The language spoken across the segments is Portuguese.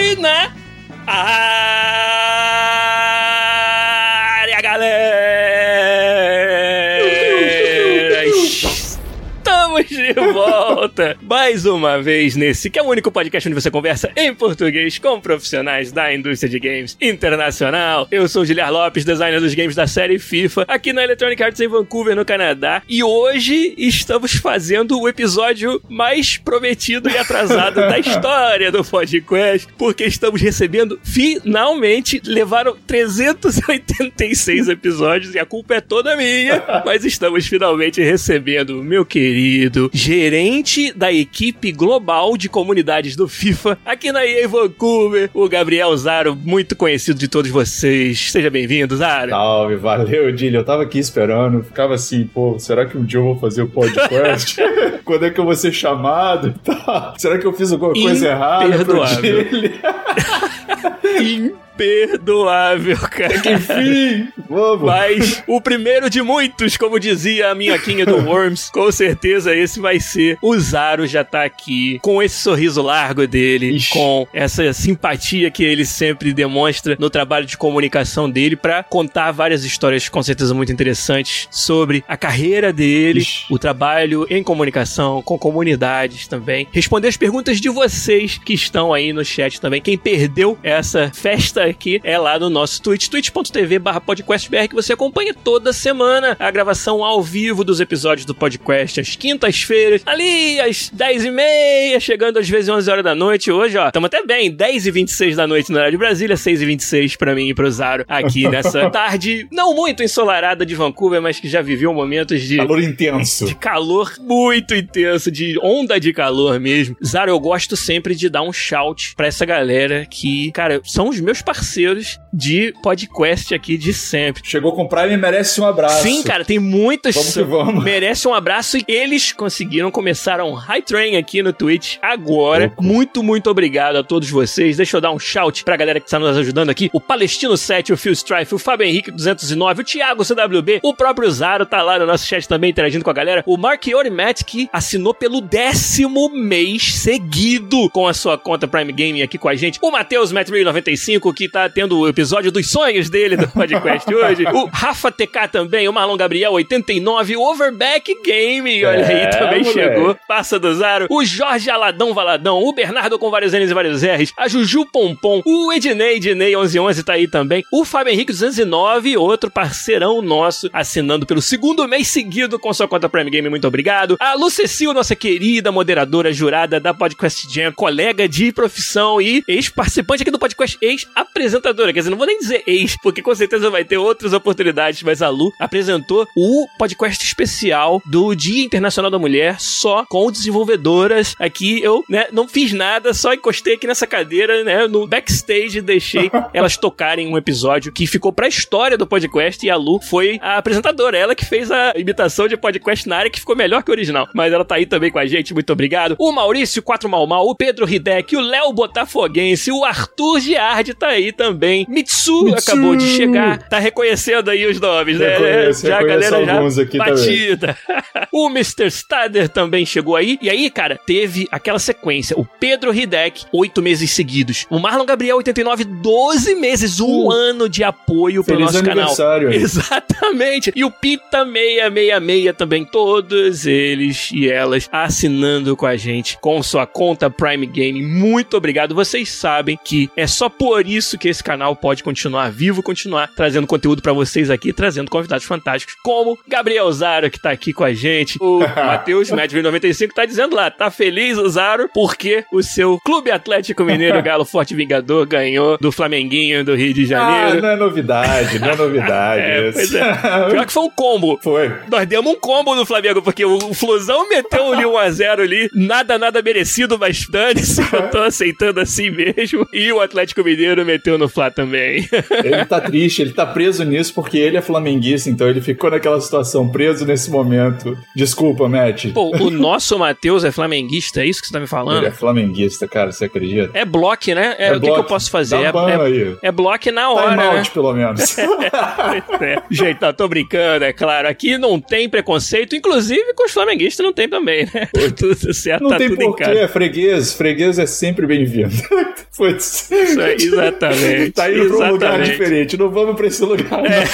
Podcast na área, galera! Estamos de volta mais uma vez nesse que é o único podcast onde você conversa em português com profissionais da indústria de games internacional. Eu sou o Giliar Lopes, designer dos games da série FIFA, aqui na Electronic Arts em Vancouver, no Canadá. E hoje estamos fazendo o episódio mais prometido e atrasado da história do podcast, porque estamos recebendo finalmente levaram 386 episódios e a culpa é toda minha, mas estamos finalmente recebendo meu querido gerente da equipe global de comunidades do FIFA aqui na EA Vancouver, o Gabriel Zaro, muito conhecido de todos vocês. Seja bem-vindo, Zaro. Salve, valeu, Dilly. Eu tava aqui esperando, ficava assim, pô, será que um dia eu vou fazer o podcast? Quando é que eu vou ser chamado? Tá. Será que eu fiz alguma coisa errada pro Imperdoável. Cara. que enfim, vamos. Mas o primeiro de muitos, como dizia a minha quinha do Worms, com certeza esse vai ser. O Zaro já tá aqui, com esse sorriso largo dele, Ixi. com essa simpatia que ele sempre demonstra no trabalho de comunicação dele, pra contar várias histórias com certeza muito interessantes sobre a carreira dele, Ixi. o trabalho em comunicação com comunidades também. Responder as perguntas de vocês que estão aí no chat também. Quem perdeu essa festa aqui é lá no nosso Twitch, twitch.tv barra podcastbr, que você acompanha toda semana a gravação ao vivo dos episódios do podcast, às quintas-feiras, ali às 10 e meia, chegando às vezes 11 horas da noite. Hoje, ó, estamos até bem, 10 e 26 da noite no horário de Brasília, 6 e 26 pra mim e pro Zaro, aqui nessa tarde não muito ensolarada de Vancouver, mas que já viveu momentos de Calor intenso. de calor muito intenso, de onda de calor mesmo. Zaro, eu gosto sempre de dar um shout pra essa galera que, cara, são os meus parceiros de podcast aqui de sempre. Chegou com Prime e merece um abraço. Sim, cara, tem muitos. Vamos que vamos. Merece um abraço e eles conseguiram começar um high train aqui no Twitch agora. Muito, muito obrigado a todos vocês. Deixa eu dar um shout pra galera que está nos ajudando aqui. O Palestino 7, o Phil Strife, o Fábio Henrique 209, o Thiago CWB, o próprio Zaro tá lá no nosso chat também interagindo com a galera. O Mark Matt que assinou pelo décimo mês seguido com a sua conta Prime Gaming aqui com a gente. O Matheus Matt95, que tá tendo o episódio dos sonhos dele do podcast hoje. O Rafa TK também, o Marlon Gabriel 89, o Overback Game, olha aí, É, também moleque. chegou. Passa do Zaro. O Jorge Aladão Valadão, o Bernardo com vários N's e vários R's, a Juju Pompom, o Ednei, Ednei 1111 tá aí também. O Fábio Henrique 209, outro parceirão nosso, assinando pelo segundo mês seguido com sua conta Prime Game, muito obrigado. A Lu Cecil, nossa querida moderadora jurada da Podcast Jam, colega de profissão e ex-participante aqui do podcast, ex-apresentadora. Quer dizer, não vou nem dizer ex, porque com certeza vai ter outras oportunidades, mas a Lu apresentou o podcast especial do Dia Internacional da Mulher só com desenvolvedoras. Aqui eu, né, não fiz nada, só encostei aqui nessa cadeira, né, no backstage e deixei elas tocarem um episódio que ficou pra história do podcast e a Lu foi a apresentadora, ela que fez a imitação de podcast na área que ficou melhor que o original. Mas ela tá aí também com a gente, muito obrigado. O Maurício 4 Mal Mal, o Pedro Hidek, o Léo Botafoguense, o Arthur Giardi tá aí também. Mitsu, Mitsu! acabou de chegar, tá reconhecendo aí os nomes, né? Reconheço, já a reconheço galera já batida. o Mr. Stader também chegou aí. E aí, cara, teve aquela sequência. O Pedro Hidek, oito meses seguidos. O Marlon Gabriel, 89, 12 meses. Um Uh. ano de apoio pelo nosso canal. Exatamente. E o Pita 666 também. Todos eles e elas assinando com a gente com sua conta Prime Game. Muito obrigado. Vocês sabem que é só por isso que esse canal pode continuar vivo, continuar trazendo conteúdo para vocês aqui, trazendo convidados fantásticos, como Gabriel Zaro, que tá aqui com a gente, o Matheus, Medvin 95, tá dizendo lá, tá feliz o Zaro, porque o seu Clube Atlético Mineiro Galo Forte Vingador ganhou do Flamenguinho do Rio de Janeiro. Ah, não é novidade, não é novidade. é, pois é. Pior que foi um combo. Foi. Nós demos um combo no Flamengo, porque o Flusão meteu ali 1x0 ali, nada, nada merecido, mas dane-se, eu tô aceitando assim mesmo. E o Atlético Mineiro meteu no Flá também. Ele tá triste, ele tá preso nisso porque ele é flamenguista, então ele ficou naquela situação, preso nesse momento. Desculpa, Matt. Pô, o nosso Matheus é flamenguista, é isso que você tá me falando? Ele é flamenguista, cara, você acredita? É bloco, né? É, É o que, que eu posso fazer? Dá É, é, aí. é bloco na hora, Time né? out, pelo menos. É. Gente, não, tô brincando, é claro. Aqui não tem preconceito, inclusive com os flamenguistas não tem também, né? Tá tudo certo, Não tá tem tudo em porquê, casa. é freguês. Freguês é sempre bem-vindo. Putz. Isso aí, exatamente. Tá indo pra um lugar exatamente. diferente. Não vamos pra esse lugar, É.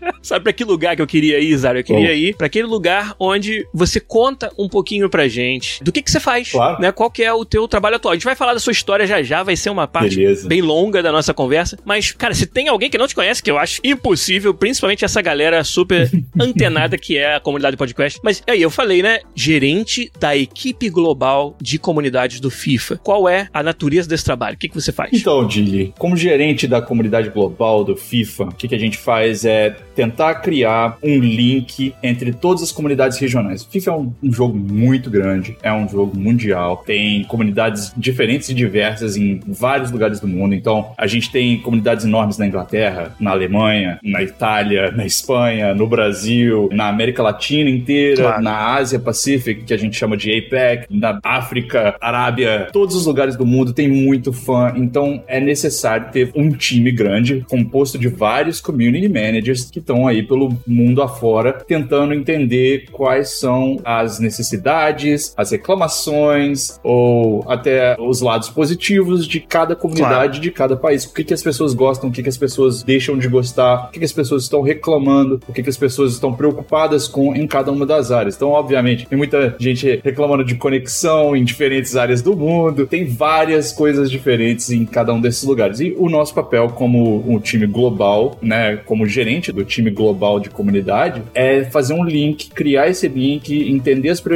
não. Sabe pra que lugar que eu queria ir, Zara? Eu queria Bom. ir pra aquele lugar onde você conta um pouquinho pra gente do que que você faz, Claro. né? Qual que é o teu trabalho atual. A gente vai falar da sua história já já, vai ser uma parte Beleza. bem longa da nossa conversa. Mas, cara, se tem alguém que não te conhece, que eu acho impossível, principalmente essa galera super antenada que é a comunidade podcast. Mas aí, eu falei, né? Gerente da equipe global de comunidades do FIFA. Qual é a natureza desse trabalho? O que, que você faz? Então, Dili, como gerente da comunidade global do FIFA, o que, que a gente faz é tentar criar um link entre todas as comunidades regionais. O FIFA é um, um jogo muito grande, é um jogo mundial, tem comunidades diferentes e diversas em vários lugares do mundo. Então, a gente tem comunidades enormes na Inglaterra, na Alemanha, na Itália, na Espanha, no Brasil, na América Latina inteira, Claro. na Ásia Pacífica, que a gente chama de APEC, na África, Arábia, todos os lugares do mundo tem muito fã, então é necessário ter um time grande, composto de vários community managers que estão aí pelo mundo afora, tentando entender quais são as necessidades, as reclamações, ou até os lados positivos de cada comunidade, de cada país. O que, que as pessoas gostam, o que, que as pessoas deixam de gostar, o que, que as pessoas estão reclamando, o que, que as pessoas estão preocupadas com em cada uma das áreas. Então, obviamente, tem muita gente reclamando de conexão em diferentes áreas do mundo, tem várias coisas diferentes em cada um desses lugares. E o nosso papel como um time global, né, como gerente do time global de comunidade, é fazer um link, criar esse link, entender as prioridades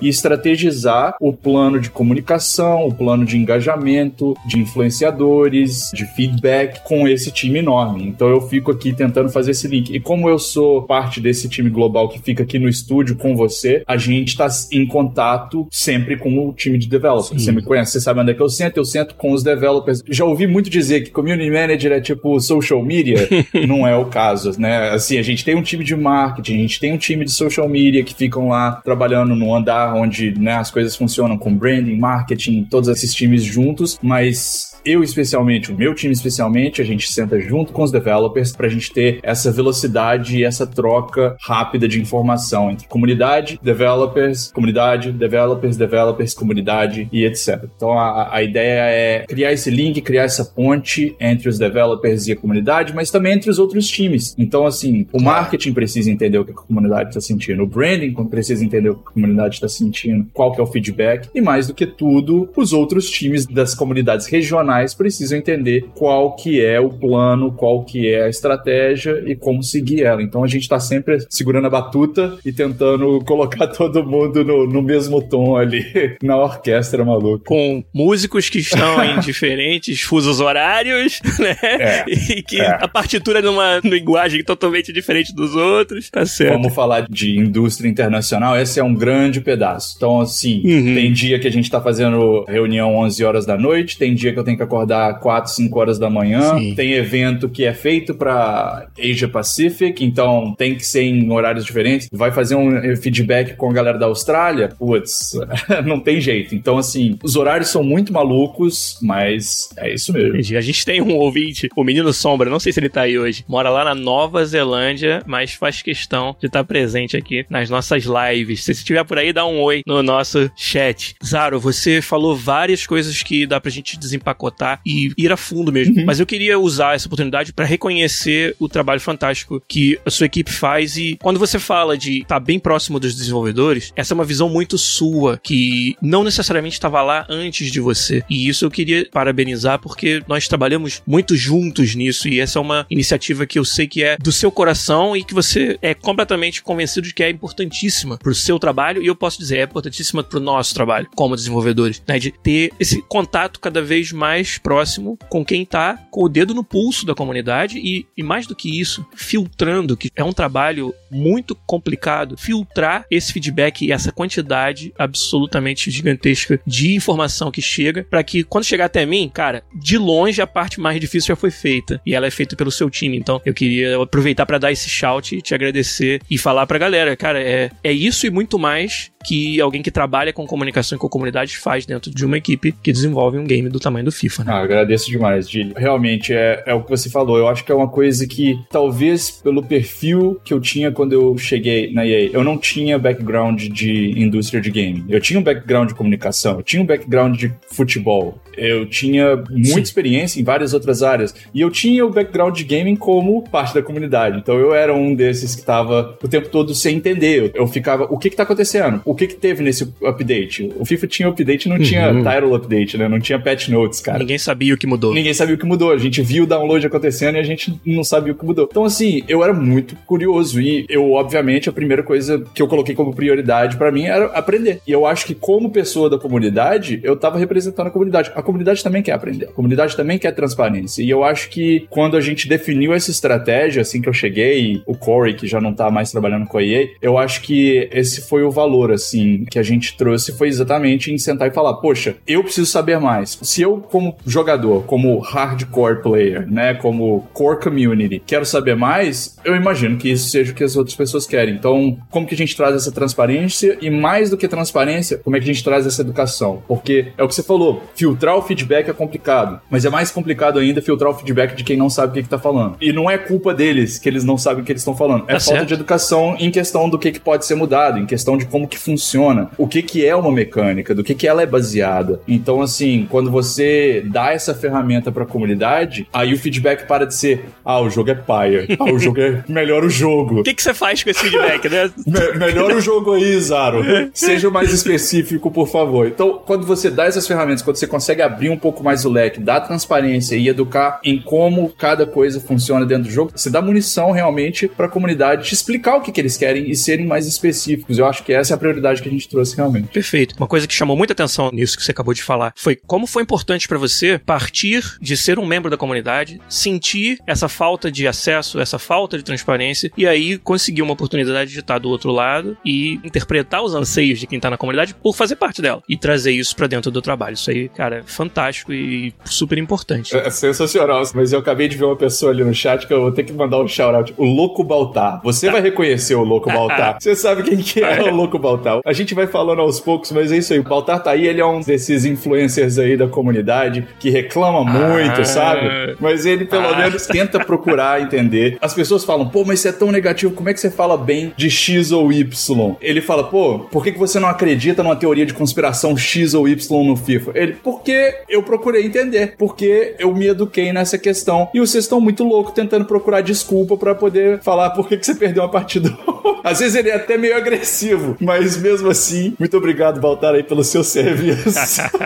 e estrategizar o plano de comunicação, o plano de engajamento, de influenciadores, de feedback com esse time enorme. Então eu fico aqui tentando fazer esse link. E como eu sou parte desse time global que fica aqui no estúdio com você, a gente tá em contato sempre com o time de developers. Você me conhece, você sabe onde é que eu sento, eu sento com os developers. Já ouvi muito dizer que community manager é tipo social media. Não é o caso, né? Assim, a gente tem um time de marketing, a gente tem um time de social media que ficam lá trabalhando no andar onde né, as coisas funcionam com branding, marketing, todos esses times juntos, mas eu especialmente, o meu time especialmente, a gente senta junto com os developers para a gente ter essa velocidade e essa troca rápida de informação entre comunidade, developers, comunidade, developers, developers, comunidade e etc. Então a, a ideia é criar esse link, criar essa ponte entre os developers e a comunidade, mas também entre os outros times. Então, assim, o marketing precisa entender o que a comunidade está sentindo, o branding precisa entender o que a comunidade está sentindo, qual que é o feedback, e mais do que tudo, os outros times das comunidades regionais precisam entender qual que é o plano, qual que é a estratégia e como seguir ela. Então a gente está sempre segurando a batuta e tentando colocar todo mundo no, no mesmo tom ali na orquestra maluca. com músicos que estão em diferentes fusos horários, né? É, e que é. a partitura é numa linguagem totalmente diferente dos outros. Tá certo. Vamos falar de indústria internacional, esse é um grande pedaço. Então, assim, Uhum. tem dia que a gente tá fazendo reunião 11 horas da noite, tem dia que eu tenho que acordar 4, 5 horas da manhã, Sim. tem evento que é feito pra Asia Pacific, então tem que ser em horários diferentes. Vai fazer um feedback com a galera da Austrália? Putz, não tem jeito. Então, assim, os horários são muito malucos, mas é isso mesmo. Entendi. A gente tem um ouvinte, o Menino Sombra, não sei se ele tá aí hoje, mora lá na Nova Zelândia, mas faz questão de estar presente aqui nas nossas lives. Se você estiver por aí, dá um oi no nosso chat. Zaro, você falou várias coisas que dá pra gente desempacotar e ir a fundo mesmo. Uhum. Mas eu queria usar essa oportunidade para reconhecer o trabalho fantástico que a sua equipe faz e quando você fala de estar tá bem próximo dos desenvolvedores, essa é uma visão muito sua que não necessariamente estava lá antes de você. E isso eu queria parabenizar porque nós trabalhamos muito juntos nisso e essa é uma iniciativa que eu sei que é do seu coração e que você é completamente convencido de que é importantíssima pro seu trabalho e eu posso dizer, é importantíssima pro nosso trabalho como desenvolvedores, né? De ter esse contato cada vez mais próximo com quem tá com o dedo no pulso da comunidade e, e mais do que isso, filtrando, que é um trabalho muito complicado, filtrar esse feedback e essa quantidade absolutamente gigantesca de informação que chega para que quando chegar até mim, cara, de longe a parte mais difícil já foi feita e ela é feita pelo seu time. Então eu queria aproveitar para dar esse shout e te agradecer e falar pra galera, cara, é, é isso e muito mais que alguém que trabalha com comunicação e com comunidade faz dentro de uma equipe que desenvolve um game do tamanho do FIFA, né? Ah, agradeço demais, Gilly. Realmente, é, é o que você falou. Eu acho que é uma coisa que, talvez pelo perfil que eu tinha quando eu cheguei na EA, eu não tinha background de indústria de game. Eu tinha um background de comunicação, eu tinha um background de futebol, eu tinha muita Sim. experiência em várias outras áreas. E eu tinha o background de gaming como parte da comunidade. Então eu era um desses que estava o tempo todo sem entender. Eu ficava, o que que tá acontecendo? O que que teve nesse update? O FIFA tinha update não uhum. tinha title update, né? Não tinha patch notes, cara. Ninguém sabia o que mudou. Ninguém sabia o que mudou. A gente viu o download acontecendo e a gente não sabia o que mudou. Então, assim, eu era muito curioso e eu, obviamente, a primeira coisa que eu coloquei como prioridade para mim era aprender. E eu acho que, como pessoa da comunidade, eu tava representando a comunidade. A comunidade também quer aprender. A comunidade também quer transparência. E eu acho que quando a gente definiu essa estratégia, assim que eu cheguei, o Corey, que já não tá mais trabalhando com a EA, eu acho que esse foi o valor, assim, que a gente trouxe foi exatamente em sentar e falar, poxa, eu preciso saber mais. Se eu, como jogador, como hardcore player, né, como core community, quero saber mais, eu imagino que isso seja o que as outras pessoas querem. Então, como que a gente traz essa transparência e mais do que transparência, como é que a gente traz essa educação? Porque é o que você falou, filtrar o feedback é complicado, mas é mais complicado ainda filtrar o feedback de quem não sabe o que, que tá falando. E não é culpa deles que eles não sabem o que eles estão falando. É tá falta certo. de educação em questão do que, que pode ser mudado, em questão de como que funciona, o que, que é uma mecânica, do que, que ela é baseada. Então, assim, quando você dá essa ferramenta pra comunidade, aí o feedback para de ser, ah, o jogo é paia, ah, o jogo é melhor o jogo. O que, que você faz com esse feedback, né? Me melhor o jogo aí, Zaro. Seja mais específico, por favor. Então, quando você dá essas ferramentas, quando você consegue abrir um pouco mais o leque, dar transparência e educar em como cada coisa funciona dentro do jogo, você dá munição realmente para a comunidade te explicar o que, que eles querem e serem mais específicos. Eu acho que essa é a prioridade que a gente trouxe realmente. Perfeito. Uma coisa que chamou muita atenção nisso que você acabou de falar foi como foi importante para você partir de ser um membro da comunidade, sentir essa falta de acesso, essa falta de transparência e aí conseguir uma oportunidade de estar do outro lado e interpretar os anseios de quem tá na comunidade por fazer parte dela e trazer isso para dentro do trabalho. Isso aí, cara, é fantástico e super importante. É, é sensacional, mas eu acabei de ver uma pessoa ali no chat que eu vou ter que mandar um shout-out. O Louco Baltar. Você tá. vai reconhecer o Louco Baltar. Você sabe quem que é o Louco Baltar. A gente vai falando aos poucos, mas é isso aí. O Baltar tá aí, ele é um desses influencers aí da comunidade que reclama muito, ah. sabe? Mas ele pelo ah. menos tenta procurar entender. As pessoas falam, pô, mas você é tão negativo, como é que você fala bem de X ou Y? Ele fala, pô, por que, que você não acredita numa teoria de conspiração X ou Y no FIFA? Ele, porque eu procurei entender, porque eu me eduquei nessa questão. E vocês estão muito loucos tentando procurar desculpa para poder falar por que, que você perdeu uma partida. Às vezes ele é até meio agressivo, mas mesmo assim, muito obrigado, Baltar, aí pelo seu serviço.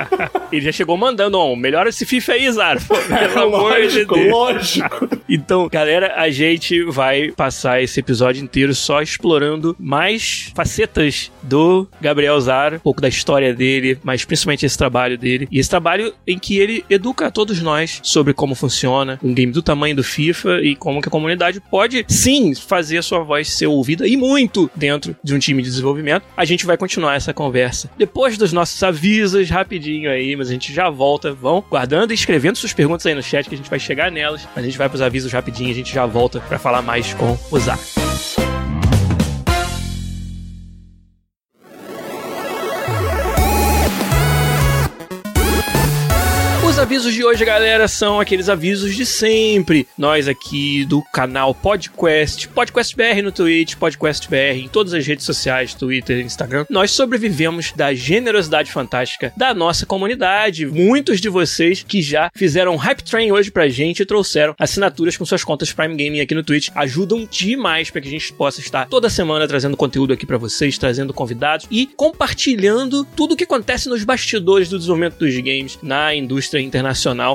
ele já chegou mandando, melhora esse FIFA aí, Zara. Pelo amor de Deus. Lógico. então, galera, a gente vai passar esse episódio inteiro só explorando mais facetas do Gabriel Zara, um pouco da história dele, mas principalmente esse trabalho dele. E esse trabalho em que ele educa a todos nós sobre como funciona um game do tamanho do FIFA e como que a comunidade pode sim fazer a sua voz ser ouvida e muito dentro de um time de desenvolvimento. A gente vai continuar essa conversa depois dos nossos avisos, rapidinho aí, mas a gente já volta. Vão guardando e escrevendo suas perguntas aí no chat que a gente vai chegar nelas. A gente vai pros avisos rapidinho, a gente já volta para falar mais com o Zar. Avisos de hoje, galera, são aqueles avisos de sempre. Nós aqui do canal PodQuest, PodQuest BR no Twitch, PodQuest BR em todas as redes sociais, Twitter, Instagram, nós sobrevivemos da generosidade fantástica da nossa comunidade. Muitos de vocês que já fizeram Hype Train hoje pra gente e trouxeram assinaturas com suas contas Prime Gaming aqui no Twitch ajudam demais para que a gente possa estar toda semana trazendo conteúdo aqui para vocês, trazendo convidados e compartilhando tudo o que acontece nos bastidores do desenvolvimento dos games na indústria internacional.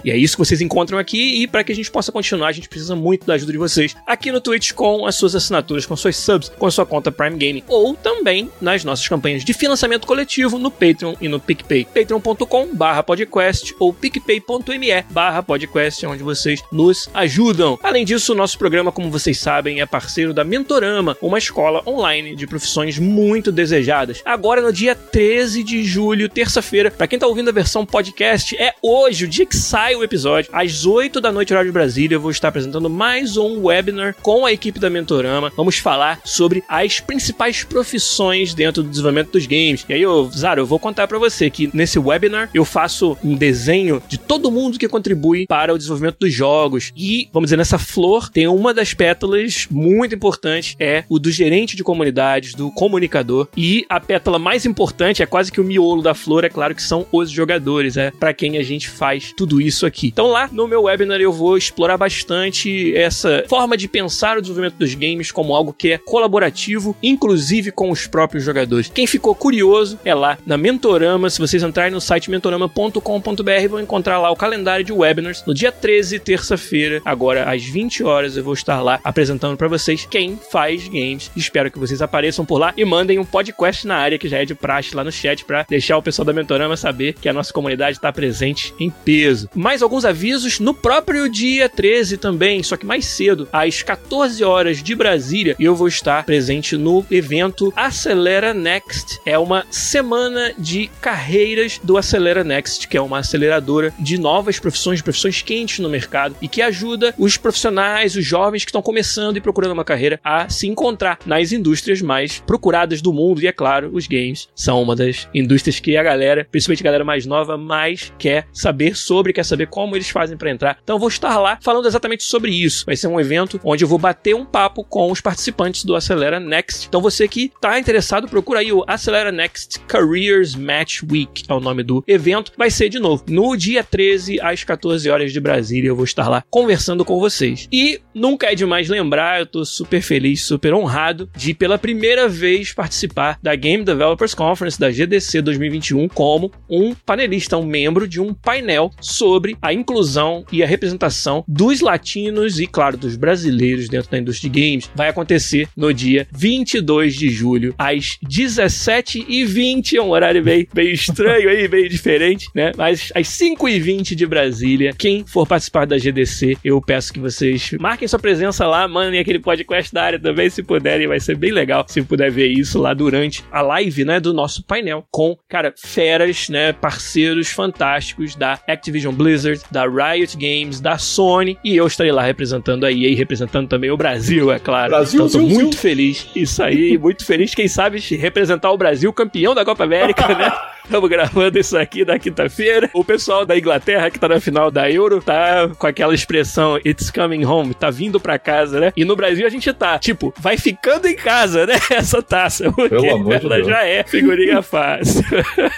E é isso que vocês encontram aqui. E para que a gente possa continuar, a gente precisa muito da ajuda de vocês aqui no Twitch com as suas assinaturas, com suas subs, com a sua conta Prime Game ou também nas nossas campanhas de financiamento coletivo no Patreon e no PicPay. patreon.com/podcast ou picpay.me/podcast, onde vocês nos ajudam. Além disso, o nosso programa, como vocês sabem, é parceiro da Mentorama, uma escola online de profissões muito desejadas. Agora no dia 13 de julho, terça-feira, para quem tá ouvindo a versão podcast, é hoje, o dia que sai o episódio, às 8 da noite, horário de Brasília, eu vou estar apresentando mais um webinar com a equipe da Mentorama. Vamos falar sobre as principais profissões dentro do desenvolvimento dos games. E aí, eu, Zaro, eu vou contar para você que nesse webinar eu faço um desenho de todo mundo que contribui para o desenvolvimento dos jogos. E, vamos dizer, nessa flor tem uma das pétalas muito importante, é o do gerente de comunidades, do comunicador. E a pétala mais importante, é quase que o miolo da flor, é claro que são os jogadores, é para quem a gente faz tudo isso aqui. Então lá no meu webinar eu vou explorar bastante essa forma de pensar o desenvolvimento dos games como algo que é colaborativo, inclusive com os próprios jogadores. Quem ficou curioso é lá na Mentorama, se vocês entrarem no site mentorama.com.br vão encontrar lá o calendário de webinars. No dia 13, terça-feira, agora às 20 horas, eu vou estar lá apresentando para vocês quem faz games. Espero que vocês apareçam por lá e mandem um podcast na área que já é de praxe lá no chat para deixar o pessoal da Mentorama saber que a nossa comunidade está presente em peso. Mais alguns avisos no próprio dia 13 também, só que mais cedo, às 14 horas de Brasília, eu vou estar presente no evento Acelera Next. É uma semana de carreiras do Acelera Next, que é uma aceleradora de novas profissões, profissões quentes no mercado e que ajuda os profissionais, os jovens que estão começando e procurando uma carreira a se encontrar nas indústrias mais procuradas do mundo. E é claro, os games são uma das indústrias que a galera, principalmente a galera mais nova, mais quer saber sobre, quer saber como eles fazem para entrar. Então eu vou estar lá falando exatamente sobre isso. Vai ser um evento onde eu vou bater um papo com os participantes do Acelera Next. Então você que está interessado, procura aí o Acelera Next Careers Match Week, é o nome do evento. Vai ser de novo no dia 13 às 14 horas de Brasília. Eu vou estar lá conversando com vocês. E nunca é demais lembrar, eu tô super feliz, super honrado de pela primeira vez participar da Game Developers Conference da GDC 2021 como um panelista, um membro de um painel sobre a inclusão e a representação dos latinos e, claro, dos brasileiros dentro da indústria de games. Vai acontecer no dia 22 de julho, às 17h20. É um horário bem, bem estranho aí, bem diferente, né? Mas às 5h20 de Brasília. Quem for participar da GDC, eu peço que vocês marquem sua presença lá, mandem aquele podcast da área também, se puderem. Vai ser bem legal se puder ver isso lá durante a live, né? Do nosso painel com, cara, feras, né? Parceiros fantásticos da Activision Blizzard, da Riot Games, da Sony. E eu estarei lá representando a EA, representando também o Brasil, é claro. Brasil, então, tô Zil, muito feliz. Isso aí, muito feliz. Quem sabe representar o Brasil campeão da Copa América, né? Estamos gravando isso aqui na quinta-feira. O pessoal da Inglaterra, que tá na final da Euro, tá com aquela expressão It's coming home, tá vindo pra casa, né? E no Brasil a gente tá, tipo, vai ficando em casa, né? Essa taça. Porque Pelo amor de ela Deus. já é figurinha fácil.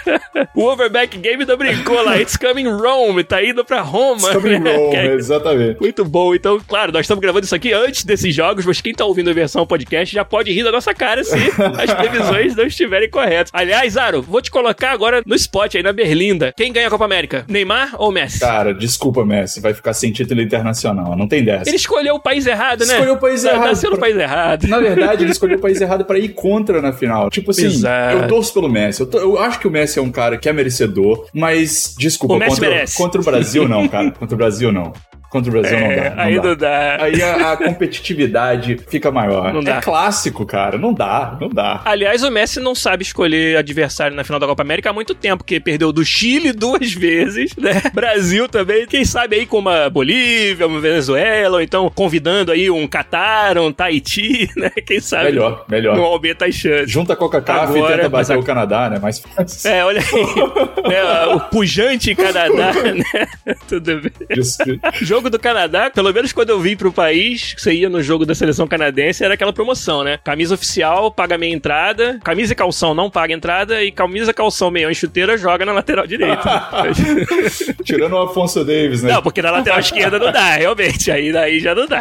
o Overback Game ainda brincou lá. It's coming Rome, tá indo pra Roma. Coming né? Rome, é- exatamente. muito bom. Então, claro, nós estamos gravando isso aqui antes desses jogos, mas quem tá ouvindo a versão podcast já pode rir da nossa cara se as previsões não estiverem corretas. Aliás, Aro, vou te colocar agora no spot aí, na Berlinda. Quem ganha a Copa América? Neymar ou Messi? Cara, desculpa, Messi, vai ficar sem título internacional. Não tem dessa. Ele escolheu o país errado, né? Escolheu o país Na- errado. Nasceu no país errado. Na verdade, ele escolheu o país errado pra ir contra na final. Tipo assim, Exato. eu torço pelo Messi. Eu, to- eu acho que o Messi é um cara que é merecedor, mas desculpa, O Messi contra, merece. contra o Brasil não, cara. Contra o Brasil não. Contra o Brasil não É, dá. Não aí dá. não dá. Aí a, a competitividade fica maior. Não dá. É clássico, cara. Não dá, não dá. Aliás, o Messi não sabe escolher adversário na final da Copa América há muito tempo, porque perdeu do Chile duas vezes, né? Brasil também, quem sabe aí com uma Bolívia, uma Venezuela, ou então convidando aí um Catar, um Tahiti, né? Quem sabe Melhor, melhor. não aumenta as chances. Junta a Coca-Cola e tenta bater a- o Canadá, né? Mais fácil. É, olha aí. É, o pujante Canadá, né? Tudo bem. Isso. Jogo do Canadá, pelo menos quando eu vim pro país, você ia no jogo da seleção canadense, era aquela promoção, né? Camisa oficial, paga meia entrada, camisa e calção não paga entrada, e camisa, calção, meião e chuteira joga na lateral direita. Tirando o Afonso Davis, né? não, porque na lateral esquerda não dá, realmente, aí daí já não dá.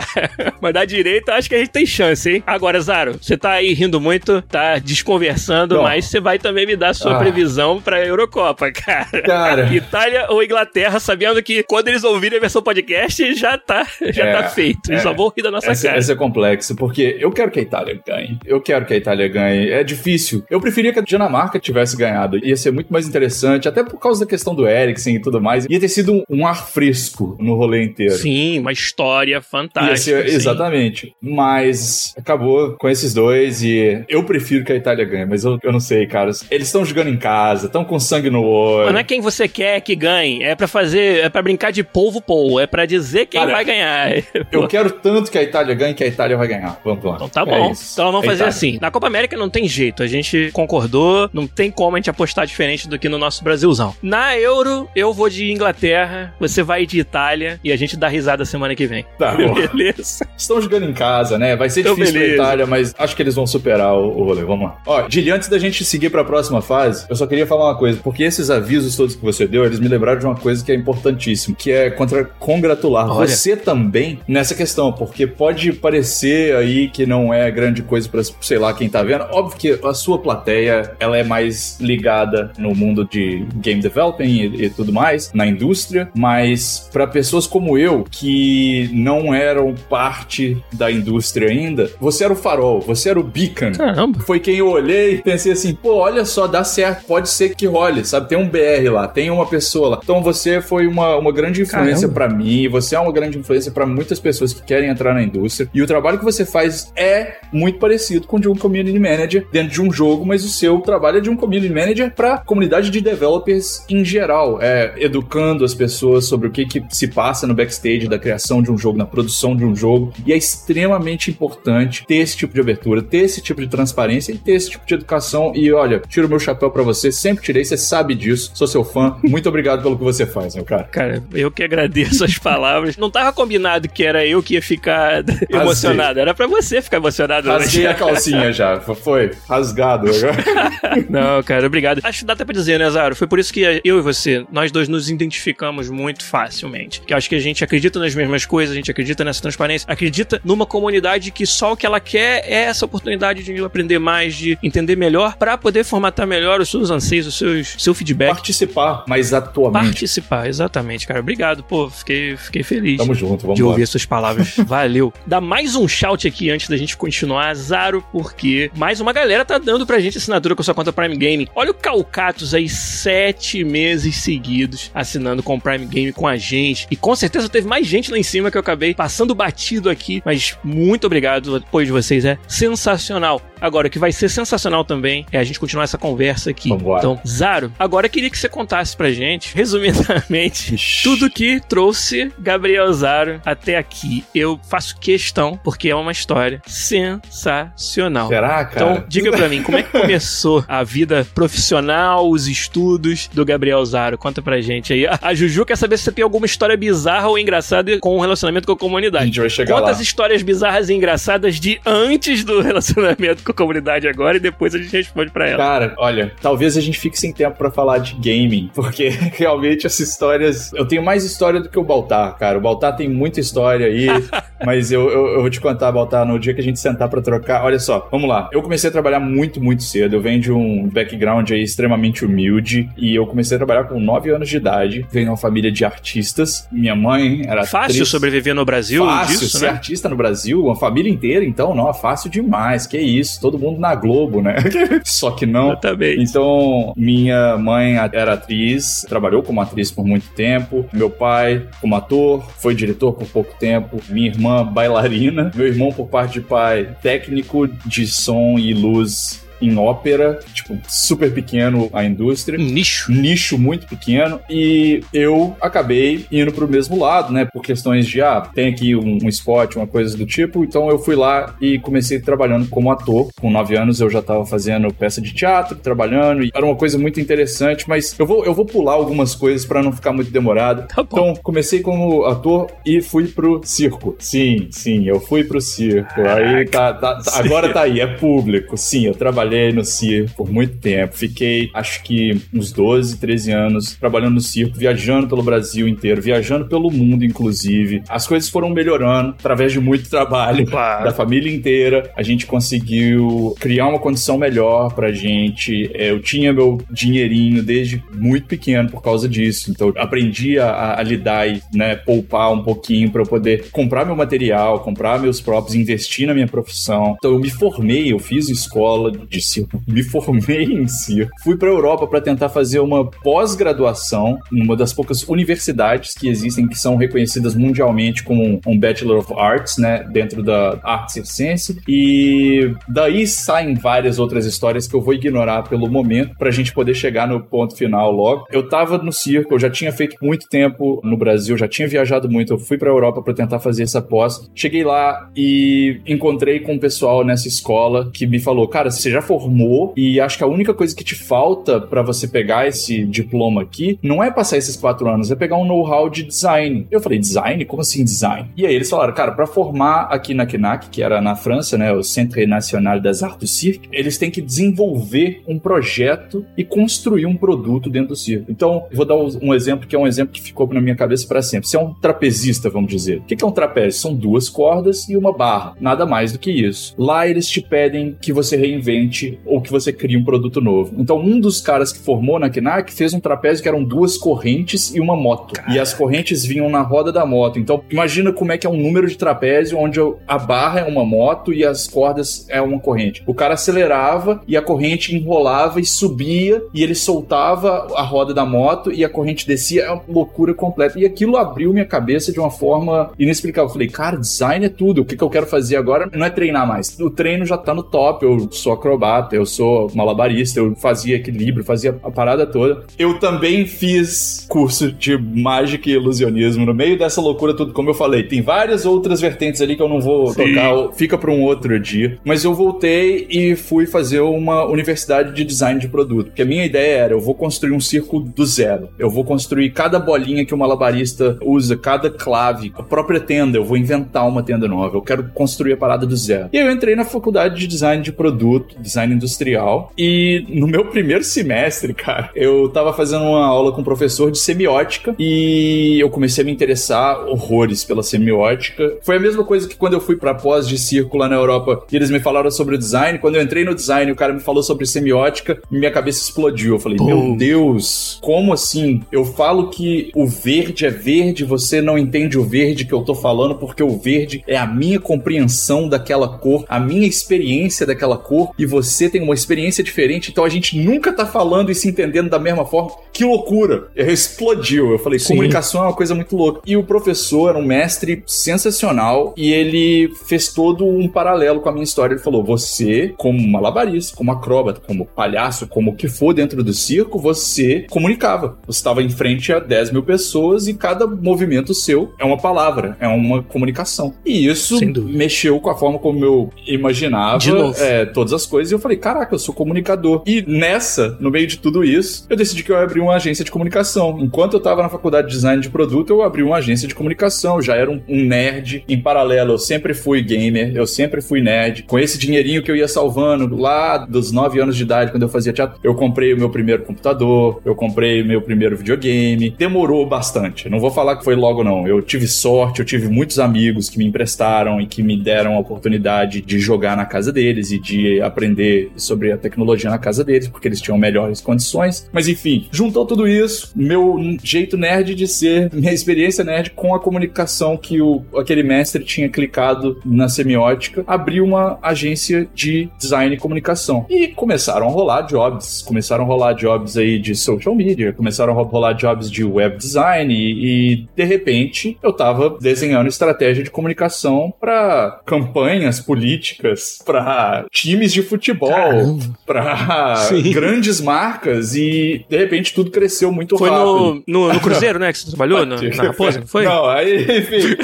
Mas na direita acho que a gente tem chance, hein? Agora, Zaro, você tá aí rindo muito, tá desconversando, Não. mas você vai também me dar sua Ah. previsão pra Eurocopa, cara. Cara. Itália ou Inglaterra, sabendo que quando eles ouvirem a versão podcast, já tá, já É, tá feito. É. só vão rir da nossa Essa, cara. essa é complexo, porque eu quero que a Itália ganhe. Eu quero que a Itália ganhe. É difícil. Eu preferia que a Dinamarca tivesse ganhado. Ia ser muito mais interessante, até por causa da questão do Eriksen e tudo mais. Ia ter sido um, um ar fresco no rolê inteiro. Sim, uma história Ia fantástica. ser, exatamente. Mas acabou com esses dois e eu prefiro que a Itália ganhe, mas eu, eu não sei, cara. Eles estão jogando em casa, estão com sangue no olho. Mas não é quem você quer que ganhe, é pra fazer, é pra brincar de polvo polvo, é pra dizer quem Cara, vai ganhar. Eu quero tanto que a Itália ganhe que a Itália vai ganhar. Vamos lá. Então tá É bom. isso. então vamos É fazer Itália. assim. Na Copa América não tem jeito. A gente concordou. Não tem como a gente apostar diferente do que no nosso Brasilzão. Na Euro, eu vou de Inglaterra. Você vai de Itália. E a gente dá risada semana que vem. Tá bom. Beleza? Estão jogando em casa, né? Vai ser Então, difícil beleza. pra Itália, mas acho que eles vão superar o, o rolê. Vamos lá. Ó, Gili, antes da gente seguir pra próxima fase, eu só queria falar uma coisa, porque esses avisos todos que você deu, eles me lembraram de uma coisa que é importantíssima, que é contra congratular Olha. você também nessa questão, porque pode parecer aí que não é grande coisa pra, sei lá, quem tá vendo. Óbvio que a sua plateia, ela é mais ligada no mundo de game developing e, e tudo mais, na indústria, mas pra pessoas como eu, que não eram parte da indústria ainda, você era o farol, você era o beacon. Caramba. Foi quem eu olhei e pensei assim, pô, olha só, dá certo, pode ser que role, sabe? Tem um BR lá, tem uma pessoa lá. Então você foi uma, uma grande influência pra mim, você é uma grande influência pra muitas pessoas que querem entrar na indústria. E o trabalho que você faz é muito parecido com o de um community manager dentro de um jogo, mas o seu trabalho é de um community manager pra comunidade de developers em geral, é educando as pessoas sobre o que, que se passa no backstage da criação de um jogo, na produção de um jogo. E é extremamente importante ter esse tipo de abertura, ter esse tipo de transparência e ter esse tipo de educação. E olha, tiro meu chapéu pra você, sempre tirei, você sabe disso, sou seu fã. Muito obrigado pelo que você faz, meu cara. Cara, eu que agradeço as palavras. Não tava combinado que era eu que ia ficar emocionado. Era pra você ficar emocionado. Rasguei a calcinha já, foi rasgado agora. Não, cara, obrigado. Acho que dá até pra dizer, né, Zaro? Foi por isso que eu e você, nós dois nos identificamos muito facilmente. Que eu acho que a gente acredita nas mesmas coisas, a gente acredita nessa transparência, acredita numa comunidade que só o que ela quer é essa oportunidade de aprender mais, de entender melhor, pra poder formatar melhor os seus anseios, os seus seu feedback. Participar mais atualmente. Participar, exatamente, cara. Obrigado, pô, fiquei, fiquei feliz Tamo junto, vamos de ouvir suas palavras. Valeu. Dá mais um shout aqui antes da gente continuar, Zaro, porque mais uma galera tá dando pra gente assinatura com sua conta Prime Game. Olha o Calcatos aí, sete meses seguidos assinando com o Prime Game com a gente. E com certeza teve mais gente lá em cima que eu acabei passando batido aqui. Mas muito obrigado, o apoio de vocês é sensacional. Agora, o que vai ser sensacional também é a gente continuar essa conversa aqui. Vambora. Então, Zaro, agora eu queria que você contasse pra gente, resumidamente, Ixi. tudo que trouxe Gabriel Zaro até aqui. Eu faço questão, porque é uma história sensacional. Será, cara? Então, diga pra mim, como é que começou a vida profissional, os estudos do Gabriel Zaro? Conta pra gente aí. A Juju quer saber se você tem alguma história bizarra ou engraçada com o relacionamento com a a comunidade. gente vai chegar Conta lá. as histórias bizarras e engraçadas de antes do relacionamento com a comunidade agora e depois a gente responde pra ela. Cara, olha, talvez a gente fique sem tempo pra falar de gaming, porque realmente essas histórias. Eu tenho mais história do que o Baltar, cara. O Baltar tem muita história aí. Mas eu, eu, eu, vou te contar, Baltar, no dia que a gente sentar pra trocar. Olha só, vamos lá. Eu comecei a trabalhar muito, muito cedo. Eu venho de um background aí extremamente humilde e eu comecei a trabalhar com 9 anos de idade. Venho de uma família de artistas. Minha mãe era Fácil atriz. sobreviver no Brasil Fácil disso, ser né? artista no Brasil, uma família inteira, então, não, fácil demais. Que isso, todo mundo na Globo, né? Só que não. Exatamente. Então, minha mãe era atriz, trabalhou como atriz por muito tempo. Meu pai, como ator, foi diretor por pouco tempo. Minha irmã, bailarina. Meu irmão, por parte de pai, técnico de som e luz em ópera, tipo, super pequeno a indústria. Nicho. Nicho muito pequeno. E eu acabei indo pro mesmo lado, né? Por questões de, ah, tem aqui um, um spot, uma coisa do tipo. Então eu fui lá e comecei trabalhando como ator. Com nove anos eu já tava fazendo peça de teatro, trabalhando. E era uma coisa muito interessante, mas eu vou, eu vou pular algumas coisas para não ficar muito demorado. Tá então, comecei como ator e fui pro circo. Sim, sim, eu fui pro circo. Aí tá, tá, tá agora tá aí, é público. Sim, eu trabalhei trabalhei no circo por muito tempo. Fiquei, acho que, uns 12, 13 anos trabalhando no circo, viajando pelo Brasil inteiro, viajando pelo mundo, inclusive. As coisas foram melhorando através de muito trabalho claro. da família inteira. A gente conseguiu criar uma condição melhor pra gente. É, eu tinha meu dinheirinho desde muito pequeno por causa disso. Então, aprendi a, a lidar e né, poupar um pouquinho para eu poder comprar meu material, comprar meus próprios, investir na minha profissão. Então, eu me formei, eu fiz escola de circo, me formei em circo, fui para Europa para tentar fazer uma pós-graduação numa das poucas universidades que existem que são reconhecidas mundialmente como um Bachelor of Arts, né, dentro da arte circense. E daí saem várias outras histórias que eu vou ignorar pelo momento para a gente poder chegar no ponto final logo. Eu tava no circo, eu já tinha feito muito tempo no Brasil, já tinha viajado muito, eu fui para Europa para tentar fazer essa pós. Cheguei lá e encontrei com o um pessoal nessa escola que me falou: "Cara, você já formou e acho que a única coisa que te falta para você pegar esse diploma aqui não é passar esses quatro anos, é pegar um know-how de design. Eu falei, design? Como assim design? E aí eles falaram, cara, para formar aqui na KNAC, que era na França, né, o Centre National des Arts du Cirque, eles têm que desenvolver um projeto e construir um produto dentro do circo. Então, vou dar um exemplo que é um exemplo que ficou na minha cabeça para sempre. Você é um trapezista, vamos dizer. O que é um trapézio? São duas cordas e uma barra. Nada mais do que isso. Lá eles te pedem que você reinvente ou que você cria um produto novo. Então, um dos caras que formou na Knack fez um trapézio que eram duas correntes e uma moto. E as correntes vinham na roda da moto. Então, imagina como é que é um número de trapézio onde a barra é uma moto e as cordas é uma corrente. O cara acelerava e a corrente enrolava e subia e ele soltava a roda da moto e a corrente descia. É uma loucura completa. E aquilo abriu minha cabeça de uma forma inexplicável. Eu falei, cara, design é tudo. O que, que eu quero fazer agora não é treinar mais. O treino já tá no top. Eu sou acrobata acrobata, eu sou malabarista, eu fazia equilíbrio, fazia a parada toda. Eu também fiz curso de mágica e ilusionismo no meio dessa loucura tudo, como eu falei. Tem várias outras vertentes ali que eu não vou Sim. tocar, fica para um outro dia. Mas eu voltei e fui fazer uma universidade de design de produto. Porque a minha ideia era, eu vou construir um circo do zero. Eu vou construir cada bolinha que o malabarista usa, cada clave, a própria tenda, eu vou inventar uma tenda nova. Eu quero construir a parada do zero. E eu entrei na faculdade de design de produto, design design industrial. E no meu primeiro semestre, cara, eu tava fazendo uma aula com um professor de semiótica e eu comecei a me interessar horrores pela semiótica. Foi a mesma coisa que quando eu fui pra pós de circo lá na Europa e eles me falaram sobre o design. Quando eu entrei no design, o cara me falou sobre semiótica e minha cabeça explodiu. Eu falei, Pô. meu Deus, como assim? Eu falo que o verde é verde, você não entende o verde que eu tô falando porque o verde é a minha compreensão daquela cor, a minha experiência daquela cor e você você tem uma experiência diferente, então a gente nunca tá falando e se entendendo da mesma forma. Que loucura! Explodiu. Eu falei, Sim. comunicação é uma coisa muito louca. E o professor era um mestre sensacional e ele fez todo um paralelo com a minha história. Ele falou: você, como malabarista, como acróbata, como palhaço, como o que for dentro do circo, você comunicava. Você estava em frente a 10 mil pessoas e cada movimento seu é uma palavra, é uma comunicação. E isso mexeu com a forma como eu imaginava é, todas as coisas coisas. E eu falei, caraca, eu sou comunicador. E nessa, no meio de tudo isso, eu decidi que eu ia abrir uma agência de comunicação. Enquanto eu tava na faculdade de design de produto, eu abri uma agência de comunicação. Eu já era um, um nerd. Em paralelo, eu sempre fui gamer, eu sempre fui nerd. Com esse dinheirinho que eu ia salvando lá dos 9 anos de idade, quando eu fazia teatro, eu comprei o meu primeiro computador, eu comprei o meu primeiro videogame. Demorou bastante. Não vou falar que foi logo, não. Eu tive sorte, eu tive muitos amigos que me emprestaram e que me deram a oportunidade de jogar na casa deles e de aprender sobre a tecnologia na casa deles, porque eles tinham melhores condições. Mas enfim, juntou tudo isso, meu jeito nerd de ser, minha experiência nerd com a comunicação que o, aquele mestre tinha clicado na semiótica, abriu uma agência de design e comunicação. E começaram a rolar jobs, começaram a rolar jobs aí de social media, começaram a rolar jobs de web design e, e de repente eu tava desenhando estratégia de comunicação para campanhas políticas, para times de futebol, para grandes marcas e de repente tudo cresceu muito foi rápido. No, no, no Cruzeiro, né? Que você trabalhou na, na Raposa, foi? Não, aí, enfim.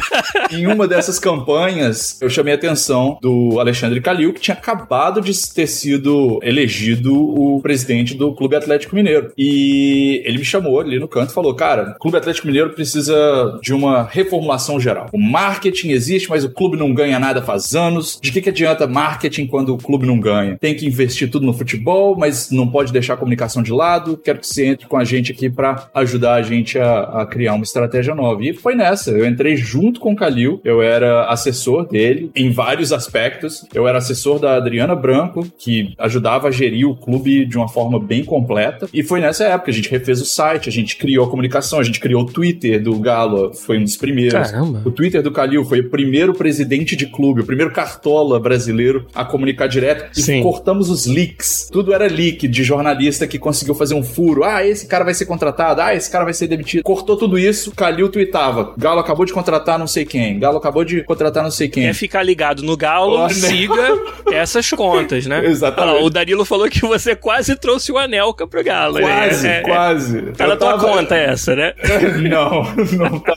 em uma dessas campanhas, eu chamei a atenção do Alexandre Calil, que tinha acabado de ter sido elegido o presidente do Clube Atlético Mineiro. E ele me chamou ali no canto e falou: Cara, o Clube Atlético Mineiro precisa de uma reformulação geral. O marketing existe, mas o clube não ganha nada faz anos. De que, que adianta marketing quando o clube não ganha? Tem que investir tudo no futebol, mas não pode deixar a comunicação de lado. Quero que você entre com a gente aqui para ajudar a gente a, a, criar uma estratégia nova. E foi nessa. Eu entrei junto com o Calil, eu era assessor dele em vários aspectos. Eu era assessor da Adriana Branco, que ajudava a gerir o clube de uma forma bem completa. E foi nessa época. A gente refez o site, a gente criou a comunicação, a gente criou o Twitter do Galo, foi um dos primeiros. Caramba. O Twitter do Calil foi o primeiro presidente de clube, o primeiro cartola brasileiro a comunicar direto. E Sim. Cortamos os leaks. Tudo era leak de jornalista que conseguiu fazer um furo. Ah, esse cara vai ser contratado. Ah, esse cara vai ser demitido. Cortou tudo isso. Calil tweetava. Galo acabou de contratar não sei quem. Galo acabou de contratar não sei quem. Quer ficar ligado no Galo, siga essas contas, né? Exatamente. Lá, o Danilo falou que você quase trouxe o Anelka pro Galo. Quase, É, é, quase. Tá na tua tava- conta essa, né? não, não tá.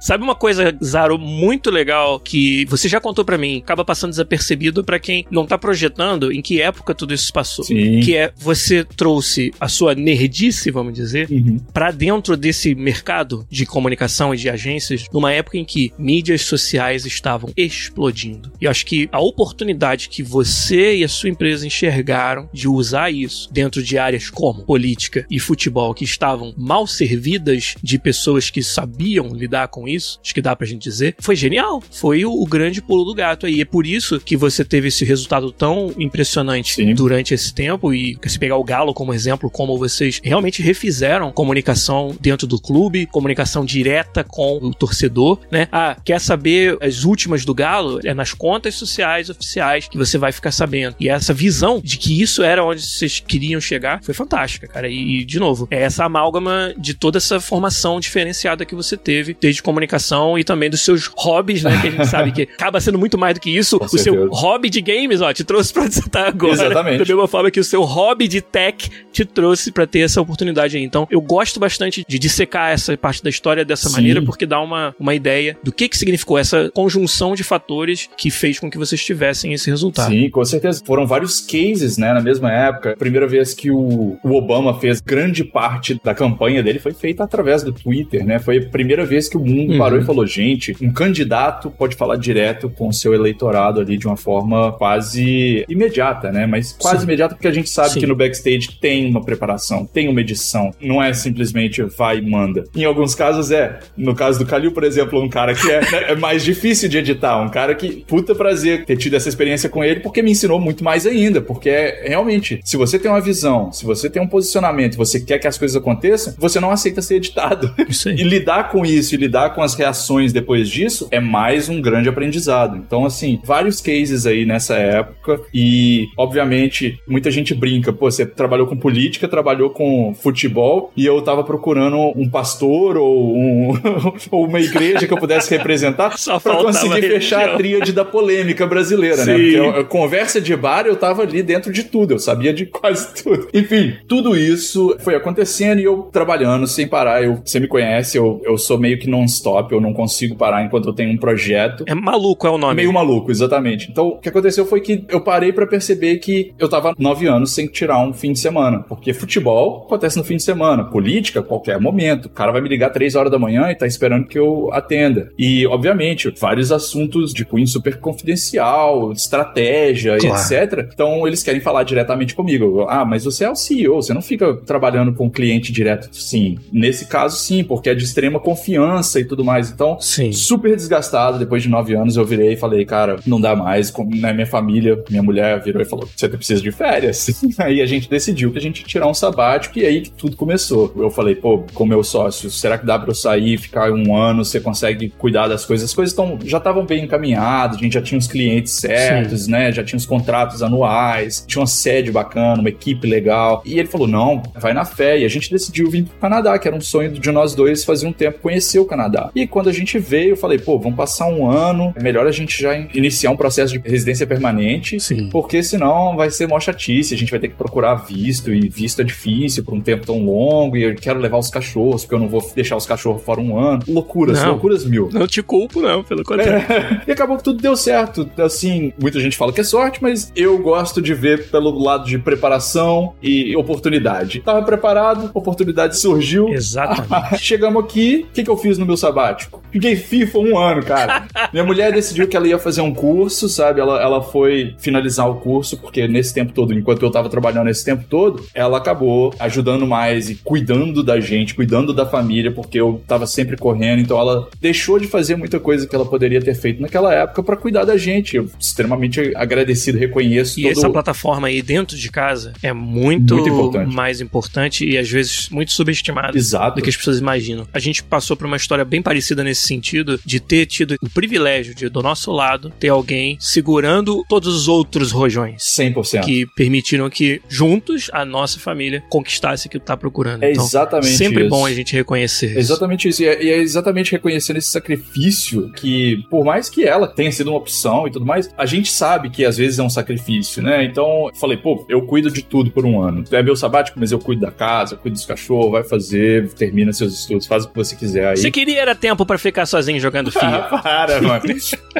Sabe uma coisa, Zaro, muito legal que você já contou pra mim, acaba passando desapercebido pra quem não tá projetando em que época tudo isso passou. Sim. Que é você trouxe a sua nerdice, vamos dizer, Uhum. pra dentro desse mercado de comunicação e de agências, numa época em que mídias sociais estavam explodindo. E eu acho que a oportunidade que você e a sua empresa enxergaram de usar isso dentro de áreas como política e futebol que estavam mal servidas de pessoas que sabiam lidar com isso, acho que dá pra gente dizer, foi genial. Foi o, o grande pulo do gato aí. É por isso que você teve esse resultado tão impressionante Sim. durante esse tempo e se pegar o Galo como exemplo, como vocês realmente refizeram comunicação dentro do clube, comunicação direta com o torcedor, né? Ah, quer saber as últimas do Galo? É nas contas sociais oficiais que você vai ficar sabendo. E essa visão de que isso era onde vocês queriam chegar foi fantástica, cara. E, de novo, é essa amálgama de toda essa formação diferenciada que você teve, desde comunicação e também dos seus hobbies, né? Que a gente sabe que acaba sendo muito mais do que isso. Com o seu certeza. hobby de games, ó, te trouxe pra você tá agora. Exatamente. Da mesma forma que o seu hobby de tech te trouxe pra ter essa oportunidade aí. Então, eu gosto bastante de dissecar essa parte da história dessa Sim. maneira, porque dá uma, uma ideia do que que significou essa conjunção de fatores que fez com que vocês tivessem esse resultado. Sim, com certeza. Foram vários cases, né, na mesma época. A primeira vez que o, o Obama fez grande parte da campanha dele foi feita através do Twitter, né? Foi a primeira vez que o mundo Uhum. parou e falou: gente, um candidato pode falar direto com o seu eleitorado ali de uma forma quase imediata, né? Mas quase Sim. imediata porque a gente sabe Sim. que no backstage tem uma preparação, tem uma edição. Não é simplesmente vai e manda. Em alguns casos é. No caso do Calil, por exemplo, um cara que é, né, é mais difícil de editar. Um cara que, puta prazer ter tido essa experiência com ele, porque me ensinou muito mais ainda. Porque é realmente, se você tem uma visão, se você tem um posicionamento, você quer que as coisas aconteçam, você não aceita ser editado. Isso E aí. lidar com isso e lidar com as reações depois disso é mais um grande aprendizado. Então, assim, vários cases aí nessa época e, obviamente, muita gente brinca. Pô, você trabalhou com política, trabalhou com futebol e eu tava procurando um pastor ou, um, ou uma igreja que eu pudesse representar faltava conseguir fechar a tríade da polêmica brasileira, né? Sim. Porque eu- eu- conversa de bar, eu tava ali dentro de tudo, eu sabia de quase tudo. Enfim, tudo isso foi acontecendo e eu trabalhando sem parar. Eu, você me conhece, eu, eu sou meio que non-stop, eu não consigo parar enquanto eu tenho um projeto. É maluco é o nome. Meio maluco, exatamente. Então, o que aconteceu foi que eu parei pra perceber perceber que eu tava nove anos sem tirar um fim de semana. Porque futebol acontece no fim de semana, política, qualquer momento. O cara vai me ligar três horas da manhã e tá esperando que eu atenda. E, obviamente, vários assuntos de cunho super confidencial, estratégia, claro. etc. Então, eles querem falar diretamente comigo. Ah, mas você é o CEO, você não fica trabalhando com o cliente direto. Sim. Nesse caso, sim, porque é de extrema confiança e tudo mais. Então, sim. super desgastado. Depois de nove anos, eu virei e falei, cara, não dá mais. Na minha família, minha mulher virou e falou: você precisa de férias. aí a gente decidiu que a gente ia tirar um sabático e aí que tudo começou. Eu falei, pô, com meu sócio, será que dá pra eu sair, ficar um ano, você consegue cuidar das coisas? As coisas tão, já estavam bem encaminhadas, a gente já tinha os clientes certos, Sim. né? Já tinha os contratos anuais, tinha uma sede bacana, uma equipe legal. E ele falou: não, vai na fé. E a gente decidiu vir pro Canadá, que era um sonho de nós dois fazia um tempo conhecer o Canadá. E quando a gente veio, eu falei, pô, vamos passar um ano, é melhor a gente já iniciar um processo de residência permanente, Sim. porque senão vai ser mó chatice, a gente vai ter que procurar visto, e visto é difícil por um tempo tão longo, e eu quero levar os cachorros, porque eu não vou deixar os cachorros fora um ano. Loucuras, não, loucuras mil. Não te culpo, não, pelo contrário. É, e acabou que tudo deu certo. Assim, muita gente fala que é sorte, mas eu gosto de ver pelo lado de preparação e oportunidade. Tava preparado, oportunidade surgiu. Exatamente. Chegamos aqui, o que, que eu fiz no meu sabático? Fiquei FIFA um ano, cara. Minha mulher decidiu que ela ia fazer um curso, sabe? Ela, ela foi finalizar o curso, porque nesse tempo todo, enquanto eu tava trabalhando nesse tempo todo, ela acabou ajudando mais e cuidando da gente, cuidando da família, porque eu tava sempre correndo, então ela deixou de fazer muita coisa que ela poderia ter feito naquela época para cuidar da gente. Eu extremamente agradecido, reconheço. E todo... essa plataforma aí dentro de casa é muito, muito importante. mais importante e às vezes muito subestimada Exato. do que as pessoas imaginam. A gente passou por uma história bem parecida nesse sentido de ter tido o privilégio de, do nosso lado, ter alguém segurando todos os outros rojões. 100%. Que permitiram que juntos a nossa família conquistasse o que tá procurando. É então, exatamente sempre isso. bom a gente reconhecer isso. Exatamente isso. E é, e é exatamente reconhecendo esse sacrifício que, por mais que ela tenha sido uma opção e tudo mais, a gente sabe que às vezes é um sacrifício, né? Então, falei, pô, eu cuido de tudo por um ano. É meu sabático, mas eu cuido da casa, eu cuido dos cachorros, vai fazer, termina seus estudos, faz o que você quiser aí. Você queria era tempo para ficar sozinho jogando FIFA? Ah, para, mano.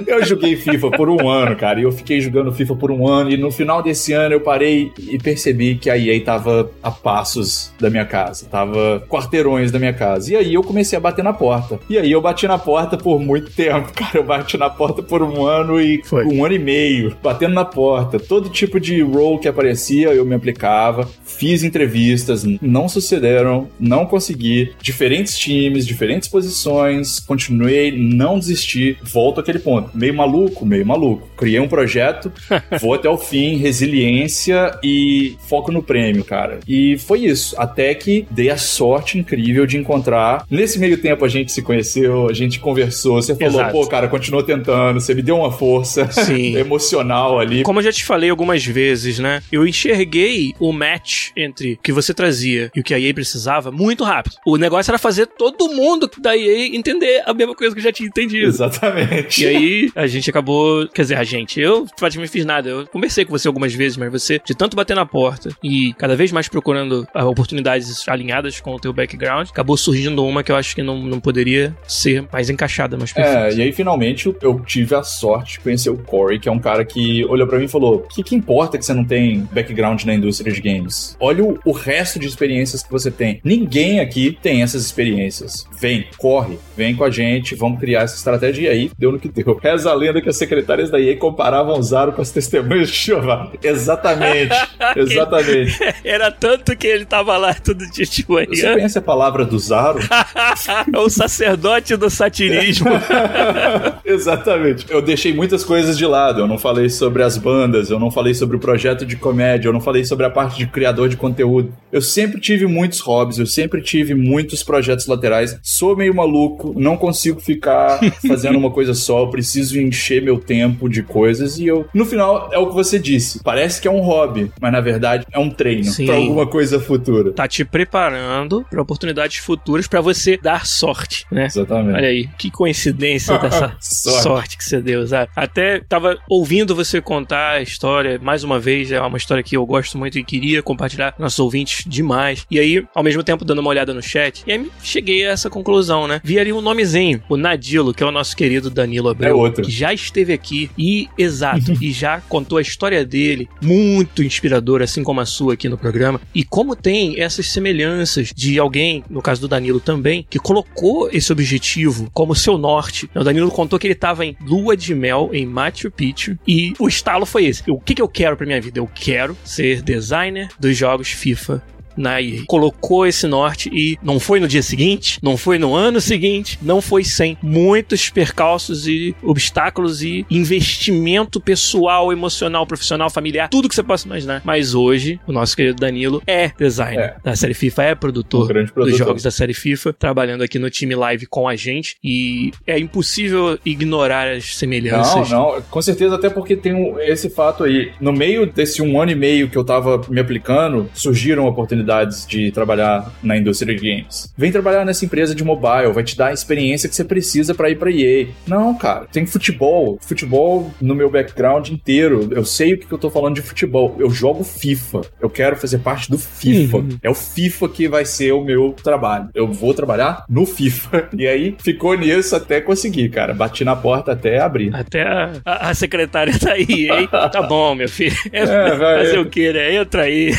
eu joguei FIFA por um ano, cara, e eu fiquei jogando FIFA por um ano, e no final desse ano eu parei e percebi que a EA tava a passos da minha casa, tava quarteirões da minha casa. E aí eu comecei a bater na porta. E aí eu bati na porta por muito tempo, cara. Eu bati na porta por um ano e Foi. um ano e meio, batendo na porta. Todo tipo de role que aparecia, eu me aplicava. Fiz entrevistas, não sucederam, não consegui. Diferentes times, diferentes posições, continuei, não desisti. Volto àquele ponto. Meio maluco, meio maluco. Criei um projeto, vou até o fim, resiliência e foco no prêmio, cara. E foi isso. Até que dei a sorte incrível de encontrar. Nesse meio tempo a gente se conheceu, a gente conversou. Você falou, Exato. pô, cara, continua tentando. Você me deu uma força emocional ali. Como eu já te falei algumas vezes, né? Eu enxerguei o match entre o que você trazia e o que a EA precisava muito rápido. O negócio era fazer todo mundo da EA entender a mesma coisa que eu já tinha entendido. Exatamente. E aí a gente acabou. Quer dizer, a gente, eu praticamente fiz nada. Eu conversei com você algumas vezes, mas você, de tanto bater na porta e cada vez mais procurando oportunidades alinhadas com o teu background, acabou surgindo uma que eu acho que não, não poderia ser mais encaixada, mais perfeita. É, e aí finalmente eu tive a sorte de conhecer o Corey, que é um cara que olhou para mim e falou: O que, que importa que você não tem background na indústria de games? Olha o, o resto de experiências que você tem. Ninguém aqui tem essas experiências. Vem, corre, vem com a gente, vamos criar essa estratégia. E aí deu no que deu. Reza a lenda que as secretárias da EA comparavam Zaro com as testemunhas Jeová. Exatamente, exatamente. Era tanto que ele tava lá todo dia de manhã. Você conhece a palavra do Zaro? o sacerdote do satirismo. Exatamente. Eu deixei muitas coisas de lado. Eu não falei sobre as bandas, eu não falei sobre o projeto de comédia, eu não falei sobre a parte de criador de conteúdo. Eu sempre tive muitos hobbies, eu sempre tive muitos projetos laterais. Sou meio maluco, não consigo ficar fazendo uma coisa só, eu preciso encher meu tempo de coisas e eu, no final, é o que você disse. Parece que é um hobby, mas na verdade é um treino para alguma coisa futura. Tá te preparando para oportunidades futuras para você dar sorte, né? Exatamente. Olha aí, que coincidência dessa sorte. sorte. que você deu, sabe? Até tava ouvindo você contar a história, mais uma vez, é uma história que eu gosto muito e queria compartilhar com nossos ouvintes demais. E aí, ao mesmo tempo, dando uma olhada no chat, e aí cheguei a essa conclusão, né? Vi ali um nomezinho, o Nadilo, que é o nosso querido Danilo Abreu. outro. que já esteve aqui e, exato, e já contou a história dele, muito inspiradora, assim como a sua aqui no programa, e como tem essas semelhanças de alguém, no caso do Danilo também, que colocou esse objetivo como seu norte. O Danilo contou que ele estava em lua de mel em Machu Picchu e o estalo foi esse. O que, que eu quero pra minha vida? Eu quero ser designer dos jogos FIFA na EA. Colocou esse norte e não foi no dia seguinte, não foi no ano seguinte, não foi sem muitos percalços e obstáculos e investimento pessoal, emocional, profissional, familiar, tudo que você possa imaginar. Mas hoje, o nosso querido Danilo é designer É. da série FIFA, é produtor, Um grande dos produtor. jogos da série FIFA, trabalhando aqui no time live com a gente e é impossível ignorar as Não, semelhanças. não, com certeza, até porque tem um- esse fato aí. No meio desse um ano e meio que eu tava me aplicando, surgiram oportunidades de trabalhar na indústria de games. Vem trabalhar nessa empresa de mobile, vai te dar a experiência que você precisa pra ir pra EA. Não, cara, tem futebol. Futebol no meu background inteiro. Eu sei o que eu tô falando de futebol. Eu jogo FIFA. Eu quero fazer parte do FIFA. Uhum. É o FIFA que vai ser o meu trabalho. Eu vou trabalhar no FIFA. E aí ficou nisso até conseguir, cara. Bati na porta até abrir. Até a, a- a secretária tá aí, hein? Tá bom, meu filho. É, vai, fazer é. o que, né? Entra aí.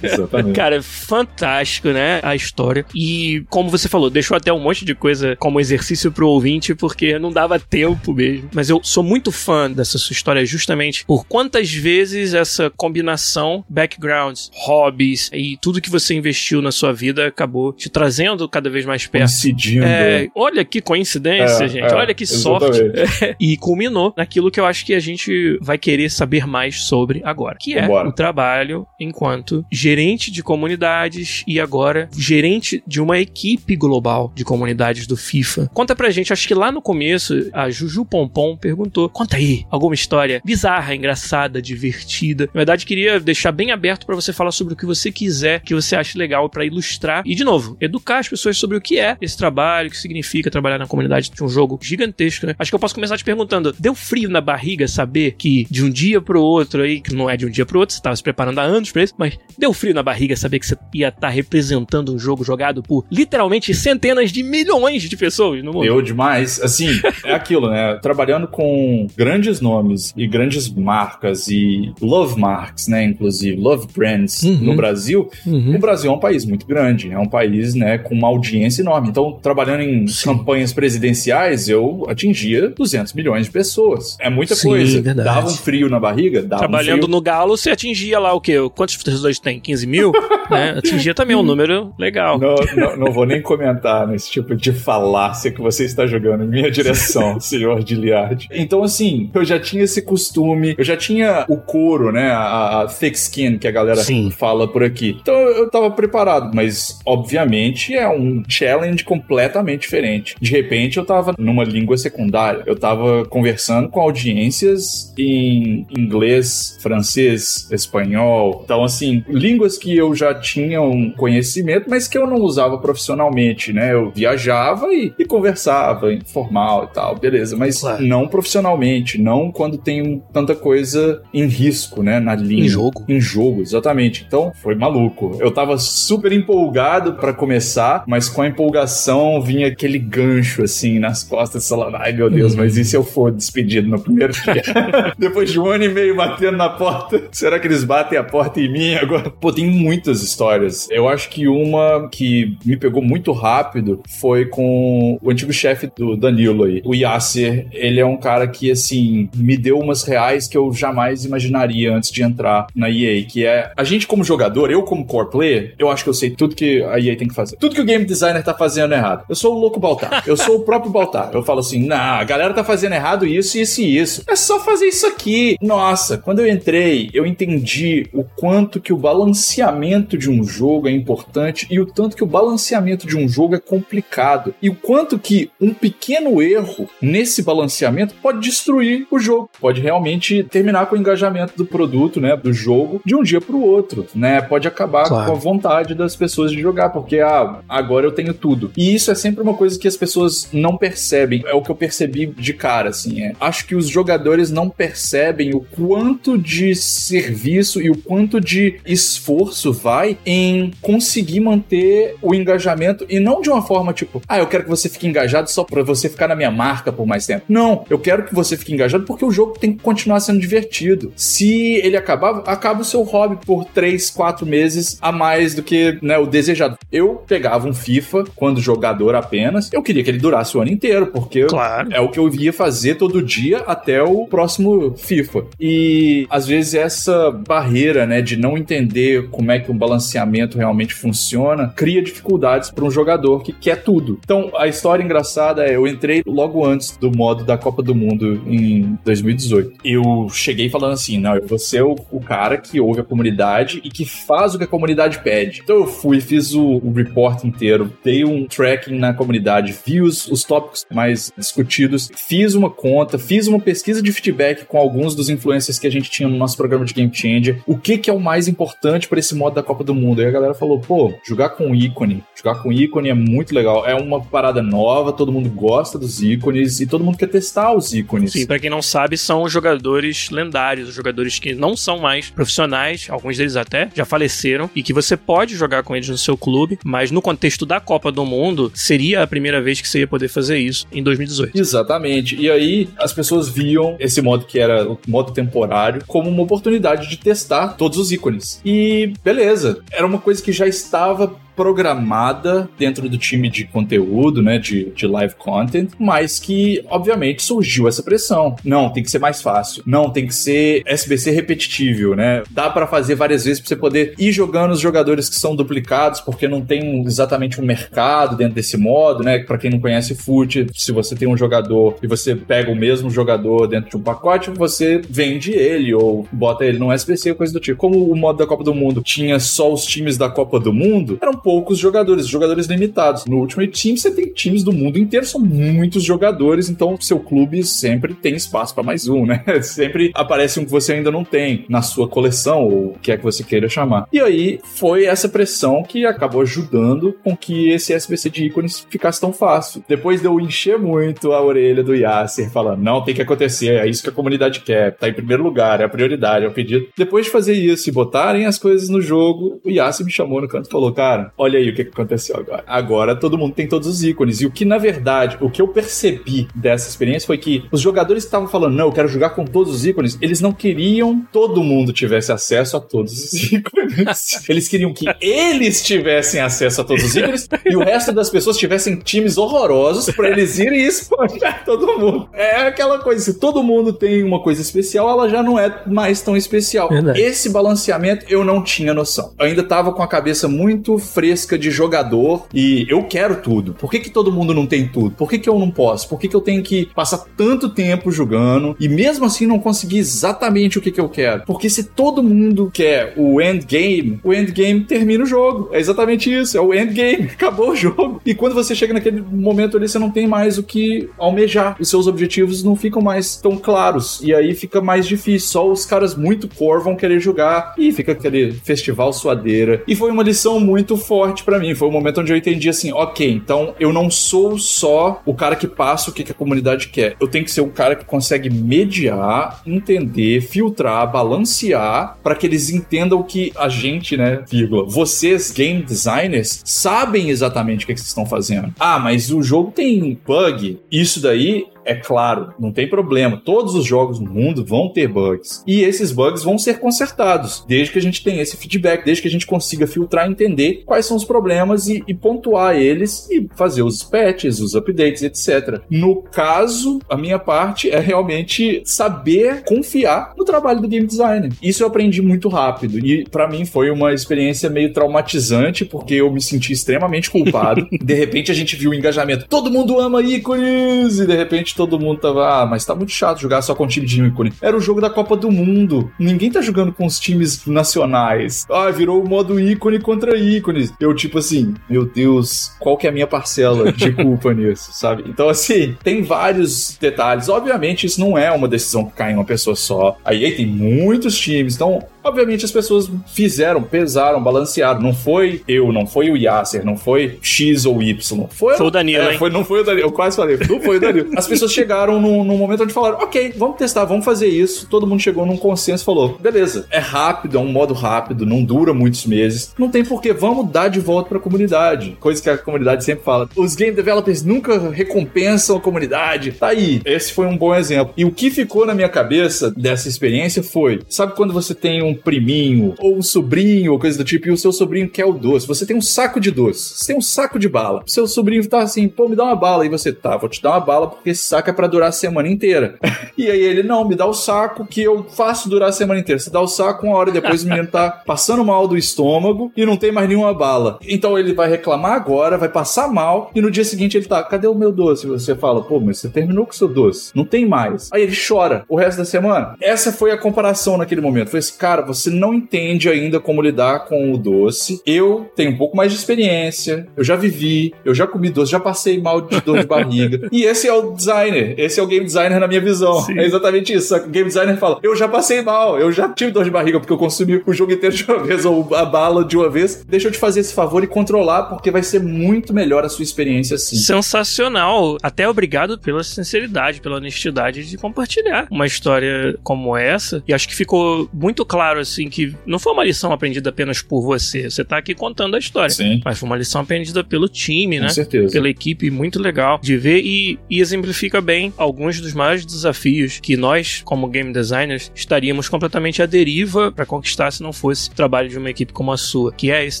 Exatamente. Cara, é fantástico, né? A história. E, como você falou, deixou até um monte de coisa como exercício pro ouvinte, porque não dava tempo mesmo. Mas eu sou muito fã dessa sua história justamente por quantas vezes essa combinação, backgrounds, hobbies e tudo que você investiu na sua vida acabou te trazendo cada vez mais perto. Coincidindo. É, olha que coincidência, É, gente. é, olha que sorte. e culminou naquilo que eu acho que a gente vai querer saber mais sobre agora, que é Vambora. o trabalho enquanto gerente de comunidades e agora gerente de uma equipe global de comunidades do FIFA. Conta pra gente, acho que lá no começo a Juju Pompom perguntou: "Conta aí alguma história bizarra, engraçada, divertida". Na verdade, queria deixar bem aberto pra você falar sobre o que você quiser, que você ache legal pra ilustrar e de novo, educar as pessoas sobre o que é esse trabalho, o que significa trabalhar na comunidade de um jogo gigantesco, né? Acho que eu posso começar te perguntando: deu frio na barriga saber que de um dia pro outro aí, que não é de um dia pro outro, você tava se preparando há anos pra isso, mas deu frio na barriga saber que você ia estar representando um jogo jogado por literalmente centenas de milhões de pessoas no mundo? Deu demais. Assim, é aquilo, né? Trabalhando com grandes nomes e grandes marcas e love marks, né? Inclusive, love brands Uhum. no Brasil. Uhum. O Brasil é um país muito grande, é um país, né, com uma audiência enorme. Então, trabalhando em Sim. campanhas presidenciais, eu atingia 200 milhões de pessoas. É muita Sim, coisa. verdade. Dava um frio na barriga? Dava Trabalhando um no Galo, você atingia lá o quê? Quantos torcedores tem? 15 mil? né? Atingia também um número legal. Não, não, não vou nem comentar nesse tipo de falácia que você está jogando em minha direção, senhor Giliard. Então, assim, eu já tinha esse costume, eu já tinha o couro, né? A, a thick skin que a galera Sim. fala por aqui. Então eu tava preparado, mas obviamente é um challenge completamente diferente. De repente eu tava numa língua secundária, eu tava conversando com audiências em inglês, francês, espanhol. Então, assim, línguas que eu já tinha um conhecimento, mas que eu não usava profissionalmente, né? Eu viajava e, e conversava informal e tal, beleza, mas Claro. não profissionalmente, não quando tem tanta coisa em risco, né? Na língua. Em jogo. Em jogo, exatamente. Então, foi maluco. Eu tava super empolgado pra começar, mas com a empolgação vinha aquele gancho, assim, nas costas, falando, ai meu Deus, mas e se eu for despedido no primeiro dia? Depois de um ano e meio batendo na porta, será que eles batem a porta em mim agora? Pô, tem muitas histórias. Eu acho que uma que me pegou muito rápido foi com o antigo chefe do Danilo aí, o Yasser. Ele é um cara que, assim, me deu umas reais que eu jamais imaginaria antes de entrar na EA, que é a gente como jogador, eu como core player, eu acho que eu sei tudo que a EA tem que fazer. Tudo que o game designer tá fazendo errado. Eu sou o louco Baltar. Eu sou o próprio Baltar. Eu falo assim, nah, a galera tá fazendo errado isso, isso e isso. É só fazer isso aqui. Nossa, quando eu entrei, eu entendi o quanto que o balanceamento de um jogo é importante e o tanto que o balanceamento de um jogo é complicado. E o quanto que um pequeno erro nesse balanceamento pode destruir o jogo. Pode realmente terminar com o engajamento do produto, né, do jogo, de um dia pro outro, né? Pode acabar Claro. com a vontade das pessoas de jogar, porque ah, agora eu tenho tudo. E isso é sempre uma coisa que as pessoas não percebem. É o que eu percebi de cara, assim. É. Acho que os jogadores não percebem o quanto de serviço e o quanto de esforço vai em conseguir manter o engajamento e não de uma forma tipo, ah, eu quero que você fique engajado só pra você ficar na minha marca por mais tempo. Não, eu quero que você fique engajado porque o jogo tem que continuar sendo divertido. Se ele acabar, acaba o seu hobby por 3, 4 meses a mais do que né, o desejado. Eu pegava um FIFA quando jogador apenas, eu queria que ele durasse o ano inteiro, porque claro. é o que eu ia fazer todo dia até o próximo FIFA. E às vezes essa barreira, né, de não entender como é que um balanceamento realmente funciona, cria dificuldades para um jogador que quer tudo. Então, a história engraçada é, eu entrei logo antes do modo da Copa do Mundo em 2018. Eu cheguei falando assim, não, vou ser o, o cara que ouve a comunidade e que faz o que a comunidade pede. Então eu fui, fiz o, o report inteiro, dei um tracking na comunidade, vi os, os tópicos mais discutidos, fiz uma conta, fiz uma pesquisa de feedback com alguns dos influencers que a gente tinha no nosso programa de Game Changer. O que, que é o mais importante para esse modo da Copa do Mundo? Aí a galera falou, pô, jogar com ícone. Jogar com ícone é muito legal. É uma parada nova, todo mundo gosta dos ícones e todo mundo quer testar os ícones. Sim, pra quem não sabe, são jogadores lendários, jogadores que não são mais profissionais, alguns deles até já faleceram, e que você pode jogar com eles no seu clube, mas no contexto da Copa do Mundo, seria a primeira vez que você ia poder fazer isso em 2018. Exatamente. E aí as pessoas viam esse modo que era o modo temporário como uma oportunidade de testar todos os ícones. E beleza, era uma coisa que já estava programada dentro do time de conteúdo, né, de, de live content, mas que, obviamente, surgiu essa pressão. Não, tem que ser mais fácil. Não, tem que ser SBC repetível, né? Dá para fazer várias vezes para você poder ir jogando os jogadores que são duplicados, porque não tem exatamente um mercado dentro desse modo, né? Para quem não conhece FUT, se você tem um jogador e você pega o mesmo jogador dentro de um pacote, você vende ele ou bota ele no SBC, coisa do tipo. Como o modo da Copa do Mundo tinha só os times da Copa do Mundo, era um poucos jogadores, jogadores limitados. No Ultimate Team você tem times do mundo inteiro, são muitos jogadores, então seu clube sempre tem espaço para mais um, né? Sempre aparece um que você ainda não tem na sua coleção, ou o que é que você queira chamar. E aí foi essa pressão que acabou ajudando com que esse SBC de ícones ficasse tão fácil. Depois de eu encher muito a orelha do Yasser, falando, não, tem que acontecer, é isso que a comunidade quer, tá em primeiro lugar, é a prioridade, é o pedido. Depois de fazer isso e botarem as coisas no jogo, o Yasser me chamou no canto e falou, cara, olha aí o que aconteceu agora. Agora todo mundo tem todos os ícones. E o que, na verdade, o que eu percebi dessa experiência foi que os jogadores que estavam falando, não, eu quero jogar com todos os ícones, eles não queriam todo mundo tivesse acesso a todos os ícones. eles queriam que eles tivessem acesso a todos os ícones e o resto das pessoas tivessem times horrorosos para eles irem e espancar todo mundo. É aquela coisa, se todo mundo tem uma coisa especial, ela já não é mais tão especial. Verdade. Esse balanceamento eu não tinha noção. Eu ainda tava com a cabeça muito fresca de jogador e eu quero tudo. Por que, que todo mundo não tem tudo? Por que, que eu não posso? Por que, que eu tenho que passar tanto tempo jogando e mesmo assim não conseguir exatamente o que, que eu quero? Porque se todo mundo quer o endgame, o endgame termina o jogo. É exatamente isso, é o endgame. Acabou o jogo. E quando você chega naquele momento ali, você não tem mais o que almejar. Os seus objetivos não ficam mais tão claros. E aí fica mais difícil. Só os caras muito core vão querer jogar e fica aquele festival suadeira. E foi uma lição muito forte para mim. Foi o momento onde eu entendi assim, ok, então eu não sou só o cara que passa o que, que a comunidade quer. Eu tenho que ser o cara que consegue mediar, entender, filtrar, balancear para que eles entendam que a gente, né, vírgula, vocês game designers sabem exatamente o que, que vocês estão fazendo. Ah, mas o jogo tem bug. Isso daí é claro, não tem problema. Todos os jogos no mundo vão ter bugs. E esses bugs vão ser consertados, desde que a gente tenha esse feedback, desde que a gente consiga filtrar e entender quais são os problemas e, e pontuar eles e fazer os patches, os updates, etc. No caso, a minha parte é realmente saber confiar no trabalho do game designer. Isso eu aprendi muito rápido e para mim foi uma experiência meio traumatizante porque eu me senti extremamente culpado. de repente a gente viu o engajamento, todo mundo ama ícones e de repente todo mundo tava, ah, mas tá muito chato jogar só com time de ícone. Era o jogo da Copa do Mundo. Ninguém tá jogando com os times nacionais. Ah, virou o modo ícone contra ícones. Eu, tipo assim, meu Deus, qual que é a minha parcela de culpa nisso, sabe? Então, assim, tem vários detalhes. Obviamente, isso não é uma decisão que cai em uma pessoa só. A EA tem muitos times, então Obviamente as pessoas fizeram, pesaram, balancearam. Não foi eu, não foi o Yasser, não foi X ou Y. Foi, foi o Danilo, é, foi, Não foi o Danilo, eu quase falei, não foi o Danilo. As pessoas chegaram num, num momento onde falaram, ok, vamos testar, vamos fazer isso. Todo mundo chegou num consenso e falou, beleza, é rápido, é um modo rápido, não dura muitos meses. Não tem porquê, vamos dar de volta pra comunidade. Coisa que a comunidade sempre fala. Os game developers nunca recompensam a comunidade. Tá aí. Esse foi um bom exemplo. E o que ficou na minha cabeça dessa experiência foi: sabe quando você tem um priminho ou um sobrinho ou coisa do tipo e o seu sobrinho quer o doce? Você tem um saco de doce, você tem um saco de bala. Seu sobrinho tá assim, pô, me dá uma bala. E você, tá, vou te dar uma bala porque esse saco é pra durar a semana inteira. e aí ele, não, me dá o saco que eu faço durar a semana inteira. Você dá o saco, uma hora depois o menino tá passando mal do estômago e não tem mais nenhuma bala. Então ele vai reclamar agora, vai passar mal e no dia seguinte ele tá, cadê o meu doce? E você fala, pô, mas você terminou com o seu doce, não tem mais. Aí ele chora o resto da semana. Essa foi a comparação naquele momento. Foi assim, cara, você não entende ainda como lidar com o doce. Eu tenho um pouco mais de experiência, eu já vivi, eu já comi doce, já passei mal de dor de barriga. e esse é o designer, esse é o game designer na minha visão. Sim. É exatamente isso. O game designer fala, eu já passei mal, eu já tive dor de barriga porque eu consumi o jogo inteiro de uma vez ou a bala de uma vez. Deixa eu te fazer esse favor e controlar porque vai ser muito melhor a sua experiência assim. Sensacional. Até obrigado pela sinceridade, pela honestidade de compartilhar uma história como essa. E acho que ficou muito claro, assim, que não foi uma lição aprendida apenas por você. Você tá aqui contando a história. Sim. Mas foi uma lição aprendida pelo time, Com né? certeza. Pela equipe, muito legal de ver e, e exemplifica bem alguns dos maiores desafios que nós, como game designers, estaríamos completamente à deriva para conquistar se não fosse o trabalho de uma equipe como a sua, que é esse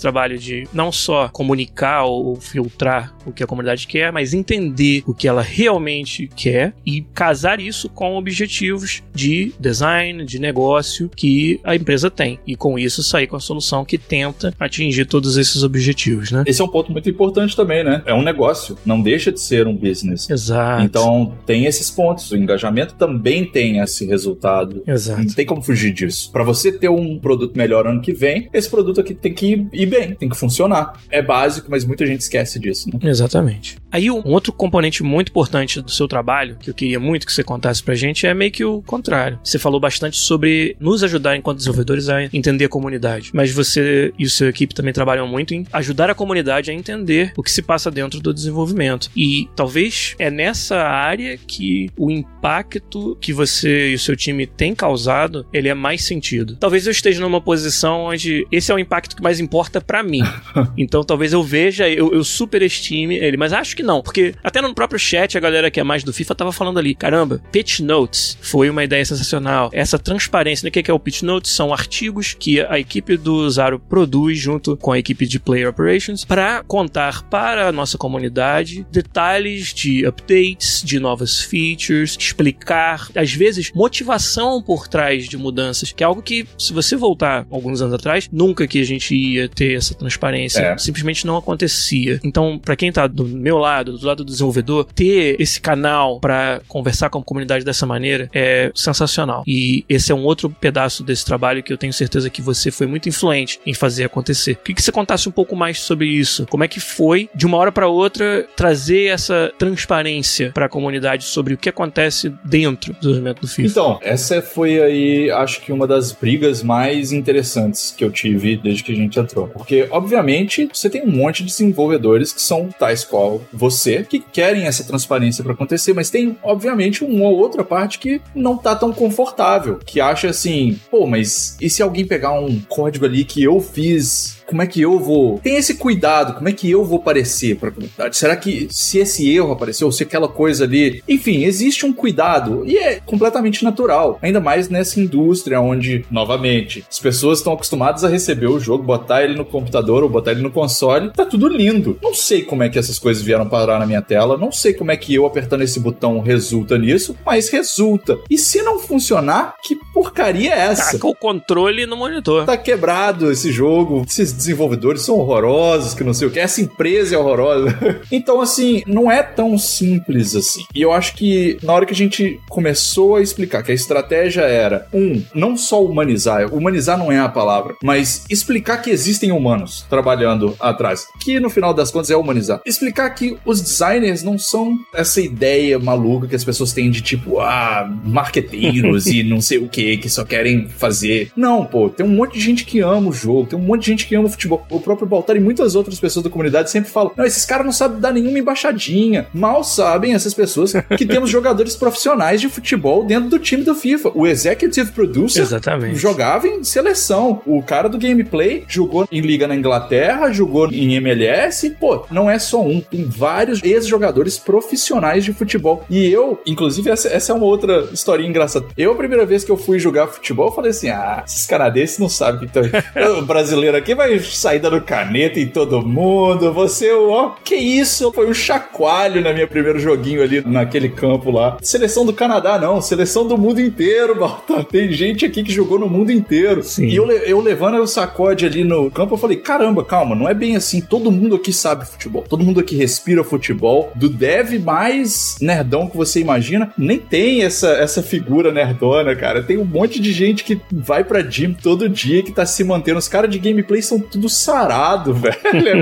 trabalho de não só comunicar ou filtrar o que a comunidade quer, mas entender o que ela realmente quer e casar isso com objetivos de design, de negócio que a empresa tem. E com isso sair com a solução que tenta atingir todos esses objetivos, né? Esse é um ponto muito importante também, né? É um negócio, não deixa de ser um business. Exato. Então tem esses pontos. O engajamento também tem esse resultado. Exato. Não tem como fugir disso. Para você ter um produto melhor ano que vem, esse produto aqui tem que ir bem, tem que funcionar. É básico, mas muita gente esquece disso, né? Exatamente. Aí um outro componente muito importante do seu trabalho, que eu queria muito que você contasse pra gente, é meio que o contrário. Você falou bastante sobre nos ajudar enquanto desenvolvedores a entender a comunidade, mas você e o seu equipe também trabalham muito em ajudar a comunidade a entender o que se passa dentro do desenvolvimento. E talvez é nessa área que o impacto que você e o seu time têm causado, ele é mais sentido. Talvez eu esteja numa posição onde esse é o impacto que mais importa para mim. então talvez eu veja, eu, eu superestime ele, mas acho que não, porque até no próprio chat a galera que é mais do FIFA tava falando ali, caramba, pitch notes foi uma ideia sensacional. Essa transparência, né? o que é o pitch notes? São artigos que a equipe do Zaro produz junto com a equipe de Player Operations para contar para a nossa comunidade detalhes de updates, de novas features, explicar, às vezes, motivação por trás de mudanças, que é algo que, se você voltar alguns anos atrás, nunca que a gente ia ter essa transparência. É. Simplesmente não acontecia. Então, para quem tá do meu lado, do lado do desenvolvedor, ter esse canal para conversar com a comunidade dessa maneira é sensacional. E esse é um outro pedaço desse trabalho que eu tenho certeza que você foi muito influente em fazer acontecer. Queria que você contasse um pouco mais sobre isso. Como é que foi, de uma hora para outra, trazer essa transparência para a comunidade sobre o que acontece dentro do desenvolvimento do FIFA? Então, essa foi aí, acho que uma das brigas mais interessantes que eu tive desde que a gente entrou. Porque, obviamente, você tem um monte de desenvolvedores que são tais qual você, que querem essa transparência para acontecer, mas tem, obviamente, uma ou outra parte que não tá tão confortável, que acha assim, pô, mas e se alguém pegar um código ali que eu fiz como é que eu vou. Tem esse cuidado, como é que eu vou parecer para a comunidade? Será que se esse erro apareceu, se aquela coisa ali. Enfim, existe um cuidado e é completamente natural. Ainda mais nessa indústria onde, novamente, as pessoas estão acostumadas a receber o jogo, botar ele no computador ou botar ele no console, tá tudo lindo. Não sei como é que essas coisas vieram parar na minha tela, não sei como é que eu apertando esse botão resulta nisso, mas resulta. E se não funcionar, que porcaria é essa? Taca o controle no monitor. Tá quebrado esse jogo, esses desenvolvedores são horrorosos, que não sei o que, essa empresa é horrorosa. então, assim, não é tão simples assim. E eu acho que na hora que a gente começou a explicar que a estratégia era, um, não só humanizar, humanizar não é a palavra, mas explicar que existem humanos trabalhando atrás, que no final das contas é humanizar. Explicar que os designers não são essa ideia maluca que as pessoas têm de tipo, ah, marqueteiros e não sei o que, que só querem fazer. Não, pô, tem um monte de gente que ama o jogo, tem um monte de gente que ama futebol. O próprio Baltar e muitas outras pessoas da comunidade sempre falam: não, esses caras não sabem dar nenhuma embaixadinha. Mal sabem essas pessoas que temos jogadores profissionais de futebol dentro do time do FIFA. O Executive Producer Exatamente. jogava em seleção. O cara do gameplay jogou em Liga na Inglaterra, jogou em MLS. Pô, não é só um, tem vários ex-jogadores profissionais de futebol. E eu, inclusive, essa, essa é uma outra historinha engraçada. Eu, a primeira vez que eu fui jogar futebol, eu falei assim: ah, esses canadenses não sabem que tá... o brasileiro aqui vai sair dando caneta em todo mundo. Você, ó, que isso? Foi um chacoalho na minha primeiro joguinho ali naquele campo lá. Seleção do Canadá, não, seleção do mundo inteiro, Balta. Tem gente aqui que jogou no mundo inteiro. Sim. E eu, eu levando o sacode ali no campo, eu falei: caramba, calma, não é bem assim. Todo mundo aqui sabe futebol. Todo mundo aqui respira futebol. Do dev mais nerdão que você imagina, nem tem essa, essa figura nerdona, cara. Tem um monte de gente que vai pra gym todo dia, que tá se mantendo. Os caras de gameplay são tudo sarado, velho.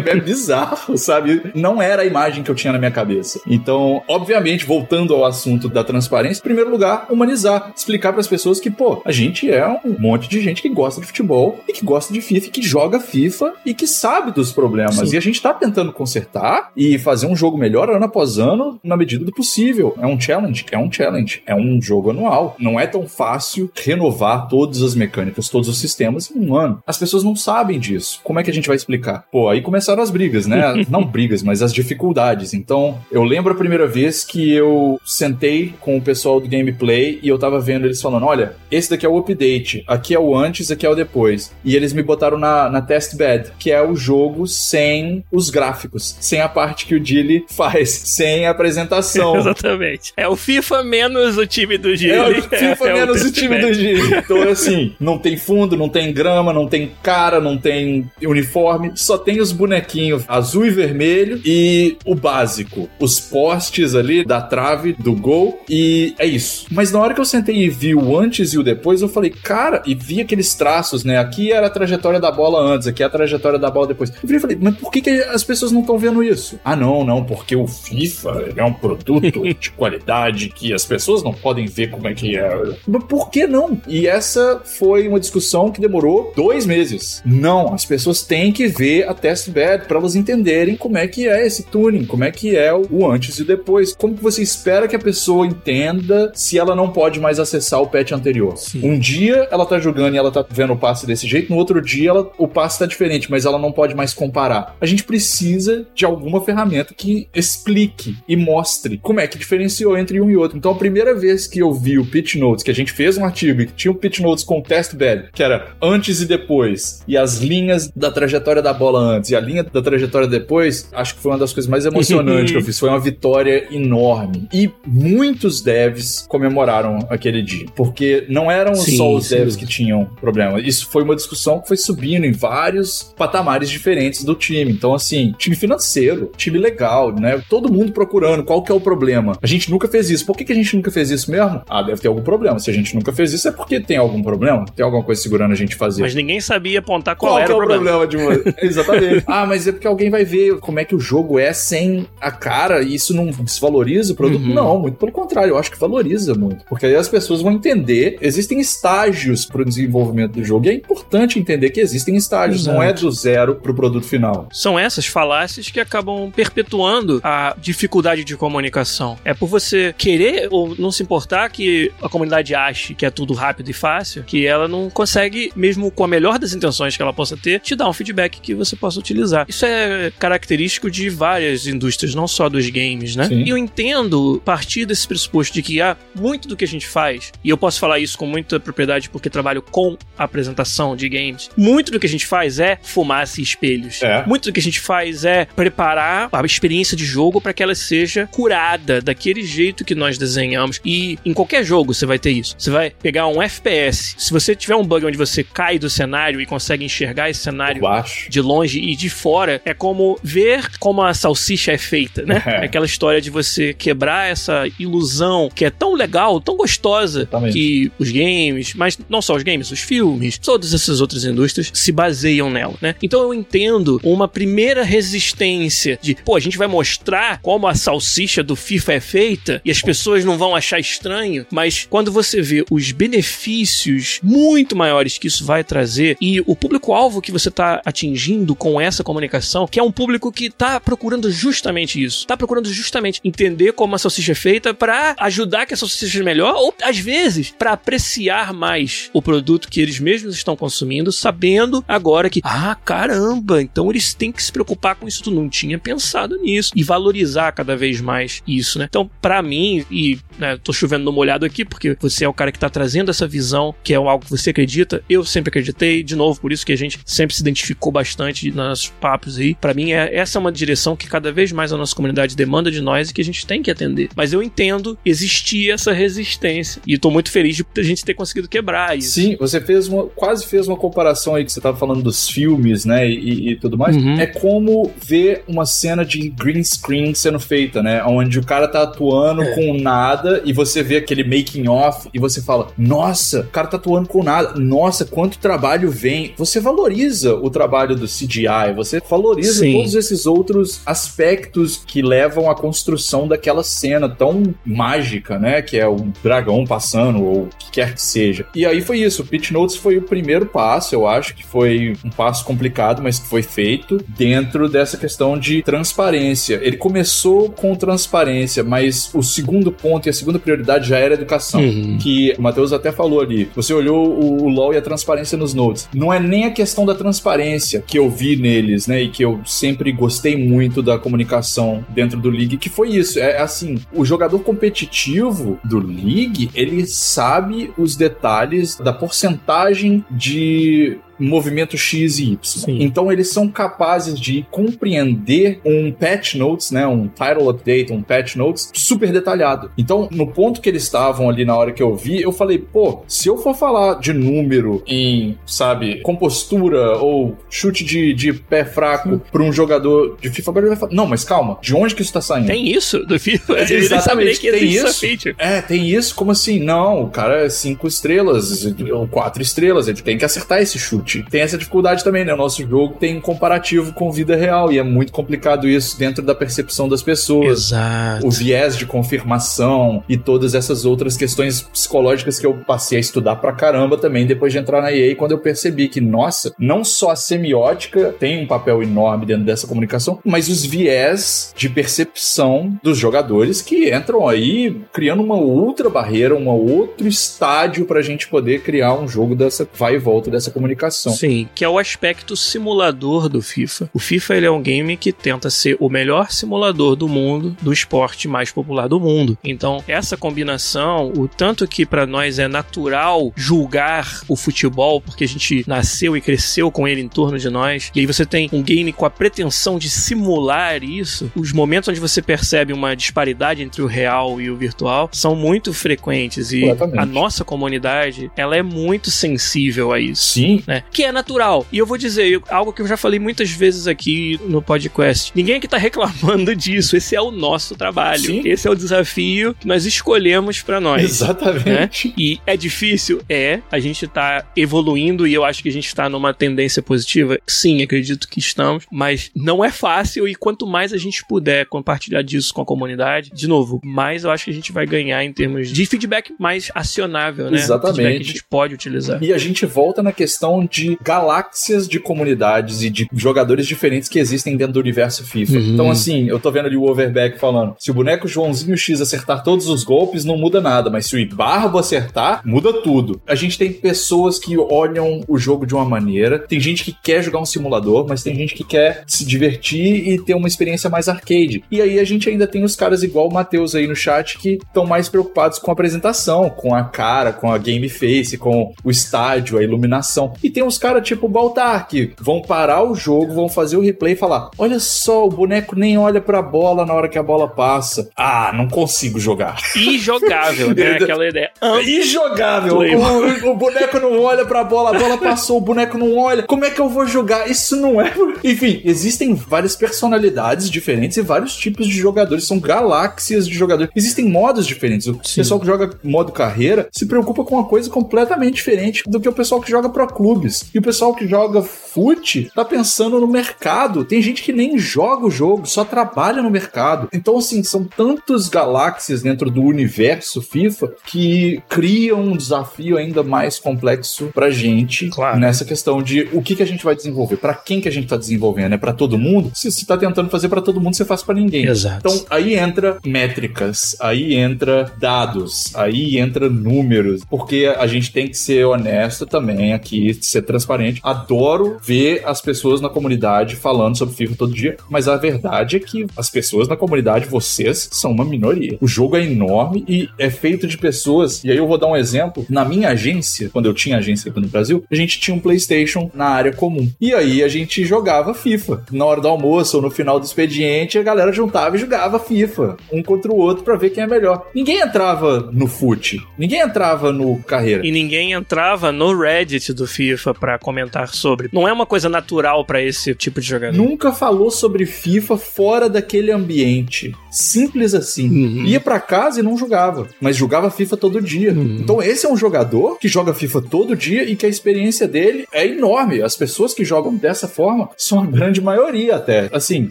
É, é bizarro, sabe? Não era a imagem que eu tinha na minha cabeça. Então, obviamente, voltando ao assunto da transparência, em primeiro lugar, humanizar. Explicar pras pessoas que, pô, a gente é um monte de gente que gosta de futebol e que gosta de FIFA e que joga FIFA e que sabe dos problemas. Sim. E a gente tá tentando consertar e fazer um jogo melhor ano após ano na medida do possível. É um challenge, é um challenge, é um jogo anual. Não é tão fácil renovar todas as mecânicas, todos os sistemas em um ano. As pessoas não sabem disso. Como é que a gente vai explicar? Pô, aí começaram as brigas, né? não brigas, mas as dificuldades. Então, eu lembro a primeira vez que eu sentei com o pessoal do gameplay e eu tava vendo eles falando: olha, esse daqui é o update, aqui é o antes, aqui é o depois. E eles me botaram na, na test bed, que é o jogo sem os gráficos, sem a parte que o Dilly faz, sem a apresentação. Exatamente. É o FIFA menos o time do Gili. É o FIFA É menos o test time do. Gili. Então, assim, não tem fundo, não tem grama, não tem cara, não tem uniforme, só tem os bonequinhos azul e vermelho e o básico, os postes ali da trave do gol e é isso. Mas na hora que eu sentei e vi o antes e o depois, eu falei, cara, e vi aqueles traços, né? Aqui era a trajetória da bola antes, aqui é a trajetória da bola depois. Eu virei e falei, mas por que, que as pessoas não estão vendo isso? Ah, não, não, porque o FIFA é um produto de qualidade que as pessoas não podem ver como é que é. Mas por que não? E essa foi uma discussão que demorou dois meses. Não, as pessoas têm que ver a test bed para elas entenderem como é que é esse tuning, como é que é o- antes e o depois. Como que você espera que a pessoa entenda se ela não pode mais acessar o patch anterior? Sim. Um dia ela tá jogando e ela tá vendo o passe desse jeito, no outro dia ela- o passe tá diferente, mas ela não pode mais comparar. A gente precisa de alguma ferramenta que explique e mostre como é que diferenciou entre um e outro. Então a primeira vez que eu vi o pitch notes, que a gente fez um artigo que tinha um pitch notes com test bed, que era antes e depois, e as linhas da trajetória da bola antes e a linha da trajetória depois, acho que foi uma das coisas mais emocionantes que eu fiz. Foi uma vitória enorme. E muitos devs comemoraram aquele dia, porque não eram Sim, só os sem devs que tinham problema. Isso foi uma discussão que foi subindo em vários patamares diferentes do time. Então, assim, time financeiro, time legal, né? Todo mundo procurando qual que é o problema. A gente nunca fez isso. Por que, que a gente nunca fez isso mesmo? Ah, deve ter algum problema. Se a gente nunca fez isso, é porque tem algum problema. Tem alguma coisa segurando a gente fazer. Mas ninguém sabia apontar qual, Qual era que é o problema. De uma... Exatamente. ah, mas é porque alguém vai ver como é que o jogo é sem a cara e isso não desvaloriza o produto. Uhum. Não, muito pelo contrário, eu acho que valoriza muito. Porque aí as pessoas vão entender, existem estágios para o desenvolvimento do jogo e é importante entender que existem estágios, não é do zero pro produto final. São essas falácias que acabam perpetuando a dificuldade de comunicação. É por você querer ou não se importar que a comunidade ache que é tudo rápido e fácil, que ela não consegue, mesmo com a melhor das intenções que ela possa ter, te dar um feedback que você possa utilizar. Isso é característico de várias indústrias, não só dos games, né? Sim. E eu entendo partir desse pressuposto de que há muito do que a gente faz, e eu posso falar isso com muita propriedade porque trabalho com apresentação de games, muito do que a gente faz é fumaça e espelhos. É. Muito do que a gente faz é preparar a experiência de jogo para que ela seja curada daquele jeito que nós desenhamos. E em qualquer jogo você vai ter isso. Você vai pegar um FPS. Se você tiver um bug onde você cai do cenário e consegue enxergar esse cenário de longe e de fora, é como ver como a salsicha é feita, né? É. Aquela história de você quebrar essa ilusão que é tão legal, tão gostosa, Exatamente. que os games, mas não só os games, os filmes, todas essas outras indústrias se baseiam nela, né? Então eu entendo uma primeira resistência de, pô, a gente vai mostrar como a salsicha do FIFA é feita e as pessoas não vão achar estranho, mas quando você vê os benefícios muito maiores que isso vai trazer e o público-alvo que você está atingindo com essa comunicação, que é um público que está procurando justamente isso, está procurando justamente entender como a salsicha é feita para ajudar que a salsicha seja melhor ou às vezes para apreciar mais o produto que eles mesmos estão consumindo, sabendo agora que, ah, caramba, então eles têm que se preocupar com isso, tu não tinha pensado nisso. E valorizar cada vez mais isso, né? Então, para mim, e né, tô chovendo no molhado aqui porque você é o cara que tá trazendo essa visão, que é algo que você acredita, eu sempre acreditei, de novo, por isso que a gente sempre se identificou bastante nos nossos papos aí. Para mim, é, essa é uma direção que cada vez mais a nossa comunidade demanda de nós e que a gente tem que atender. Mas eu entendo existir essa resistência e tô muito feliz de a gente ter conseguido quebrar isso. Sim, você fez uma, quase fez uma comparação aí que você tava falando dos filmes, né, e, e tudo mais. Uhum. É como ver uma cena de green screen sendo feita, né, onde o cara tá atuando é. com nada e você vê aquele making off e você fala: "Nossa, o cara tá atuando com nada. Nossa, quanto trabalho vem". Você valoriza o trabalho do CGI, você valoriza Sim. todos esses outros aspectos que levam à construção daquela cena tão mágica, né, que é um dragão passando ou o que quer que seja. E aí foi isso, o Pitch Notes foi o primeiro passo, eu acho que foi um passo complicado, mas que foi feito dentro dessa questão de transparência. Ele começou com transparência, mas o segundo ponto e a segunda prioridade já era educação, uhum. que o Matheus até falou ali. Você olhou o, o LoL e a transparência nos notes. Não é nem a questão da transparência que eu vi neles, né, e que eu sempre gostei muito da comunicação dentro do League, que foi isso. É assim, o jogador competitivo do League, ele sabe os detalhes da porcentagem de movimento X e Y. Sim. Então eles são capazes de compreender um patch notes, né, um title update, um patch notes super detalhado. Então, no ponto que eles estavam ali na hora que eu vi, eu falei, pô, se eu for falar de número em, sabe, compostura ou chute de, de pé fraco para um jogador de FIFA, agora ele vai falar, não, mas calma, de onde que isso tá saindo? Tem isso do FIFA? É, exatamente, que tem isso. É, tem isso, como assim? Não, o cara é cinco estrelas, ou quatro estrelas, ele tem que acertar esse chute tem essa dificuldade também, né? O nosso jogo tem um comparativo com vida real e é muito complicado isso dentro da percepção das pessoas. Exato. O viés de confirmação e todas essas outras questões psicológicas que eu passei a estudar pra caramba também depois de entrar na EA, quando eu percebi que, nossa, não só a semiótica tem um papel enorme dentro dessa comunicação, mas os viés de percepção dos jogadores que entram aí criando uma outra barreira, um outro estádio pra gente poder criar um jogo dessa vai e volta dessa comunicação. Sim, que é o aspecto simulador do FIFA. O FIFA ele é um game que tenta ser o melhor simulador do mundo, do esporte mais popular do mundo. Então, essa combinação, o tanto que para nós é natural julgar o futebol, porque a gente nasceu e cresceu com ele em torno de nós, e aí você tem um game com a pretensão de simular isso, os momentos onde você percebe uma disparidade entre o real e o virtual são muito frequentes e a nossa comunidade, ela é muito sensível a isso. Sim. Né? Que é natural. E eu vou dizer algo que eu já falei muitas vezes aqui no podcast. Ninguém que tá reclamando disso. Esse é o nosso trabalho. Sim. Esse é o desafio que nós escolhemos para nós. Exatamente. Né? E é difícil? É. A gente tá evoluindo e eu acho que a gente tá numa tendência positiva. Sim, acredito que estamos. Mas não é fácil e quanto mais a gente puder compartilhar disso com a comunidade, de novo, mais eu acho que a gente vai ganhar em termos de feedback mais acionável, né? Exatamente. Feedback que a gente pode utilizar. E a gente volta na questão de galáxias de comunidades e de jogadores diferentes que existem dentro do universo FIFA. Uhum. Então, assim, eu tô vendo ali o Overback falando: se o boneco Joãozinho X acertar todos os golpes, não muda nada, mas se o Ibarbo acertar, muda tudo. A gente tem pessoas que olham o jogo de uma maneira, tem gente que quer jogar um simulador, mas tem gente que quer se divertir e ter uma experiência mais arcade. E aí a gente ainda tem os caras igual o Matheus aí no chat que estão mais preocupados com a apresentação, com a cara, com a game face, com o estádio, a iluminação. E tem os caras tipo Baltar, que vão parar o jogo, vão fazer o replay e falar: olha só, o boneco nem olha pra bola na hora que a bola passa. Ah, não consigo jogar. Ijogável, né? Aquela ideia. Ijogável. O, o, boneco não olha pra bola, a bola passou, o boneco não olha. Como é que eu vou jogar? Isso não é. Enfim, existem várias personalidades diferentes e vários tipos de jogadores. São galáxias de jogadores. Existem modos diferentes. O Sim. pessoal que joga modo carreira se preocupa com uma coisa completamente diferente do que o pessoal que joga pro clubes. E o pessoal que joga fute tá pensando no mercado. Tem gente que nem joga o jogo, só trabalha no mercado. Então, assim, são tantos galáxias dentro do universo FIFA que criam um desafio ainda mais complexo pra gente claro. nessa questão de o que, que a gente vai desenvolver, para quem que a gente tá desenvolvendo, é para todo mundo? Se você tá tentando fazer para todo mundo, você faz para ninguém. Exato. Então, aí entra métricas, aí entra dados, aí entra números, porque a gente tem que ser honesto também aqui, ser transparente. Adoro ver as pessoas na comunidade falando sobre FIFA todo dia, mas a verdade é que as pessoas na comunidade, vocês, são uma minoria. O jogo é enorme e é feito de pessoas, e aí eu vou dar um exemplo. Na minha agência, quando eu tinha agência aqui no Brasil, a gente tinha um PlayStation na área comum. E aí a gente jogava FIFA. Na hora do almoço ou no final do expediente, a galera juntava e jogava FIFA, um contra o outro para ver quem é melhor. Ninguém entrava no fute, ninguém entrava no carreira. E ninguém entrava no Reddit do FIFA para comentar sobre. Não é uma coisa natural para esse tipo de jogador. Nunca falou sobre FIFA fora daquele ambiente. Simples assim. Uhum. Ia para casa e não jogava, mas jogava FIFA todo dia. Uhum. Então esse é um jogador que joga FIFA todo dia e que a experiência dele é enorme. As pessoas que jogam dessa forma são a grande maioria até. Assim,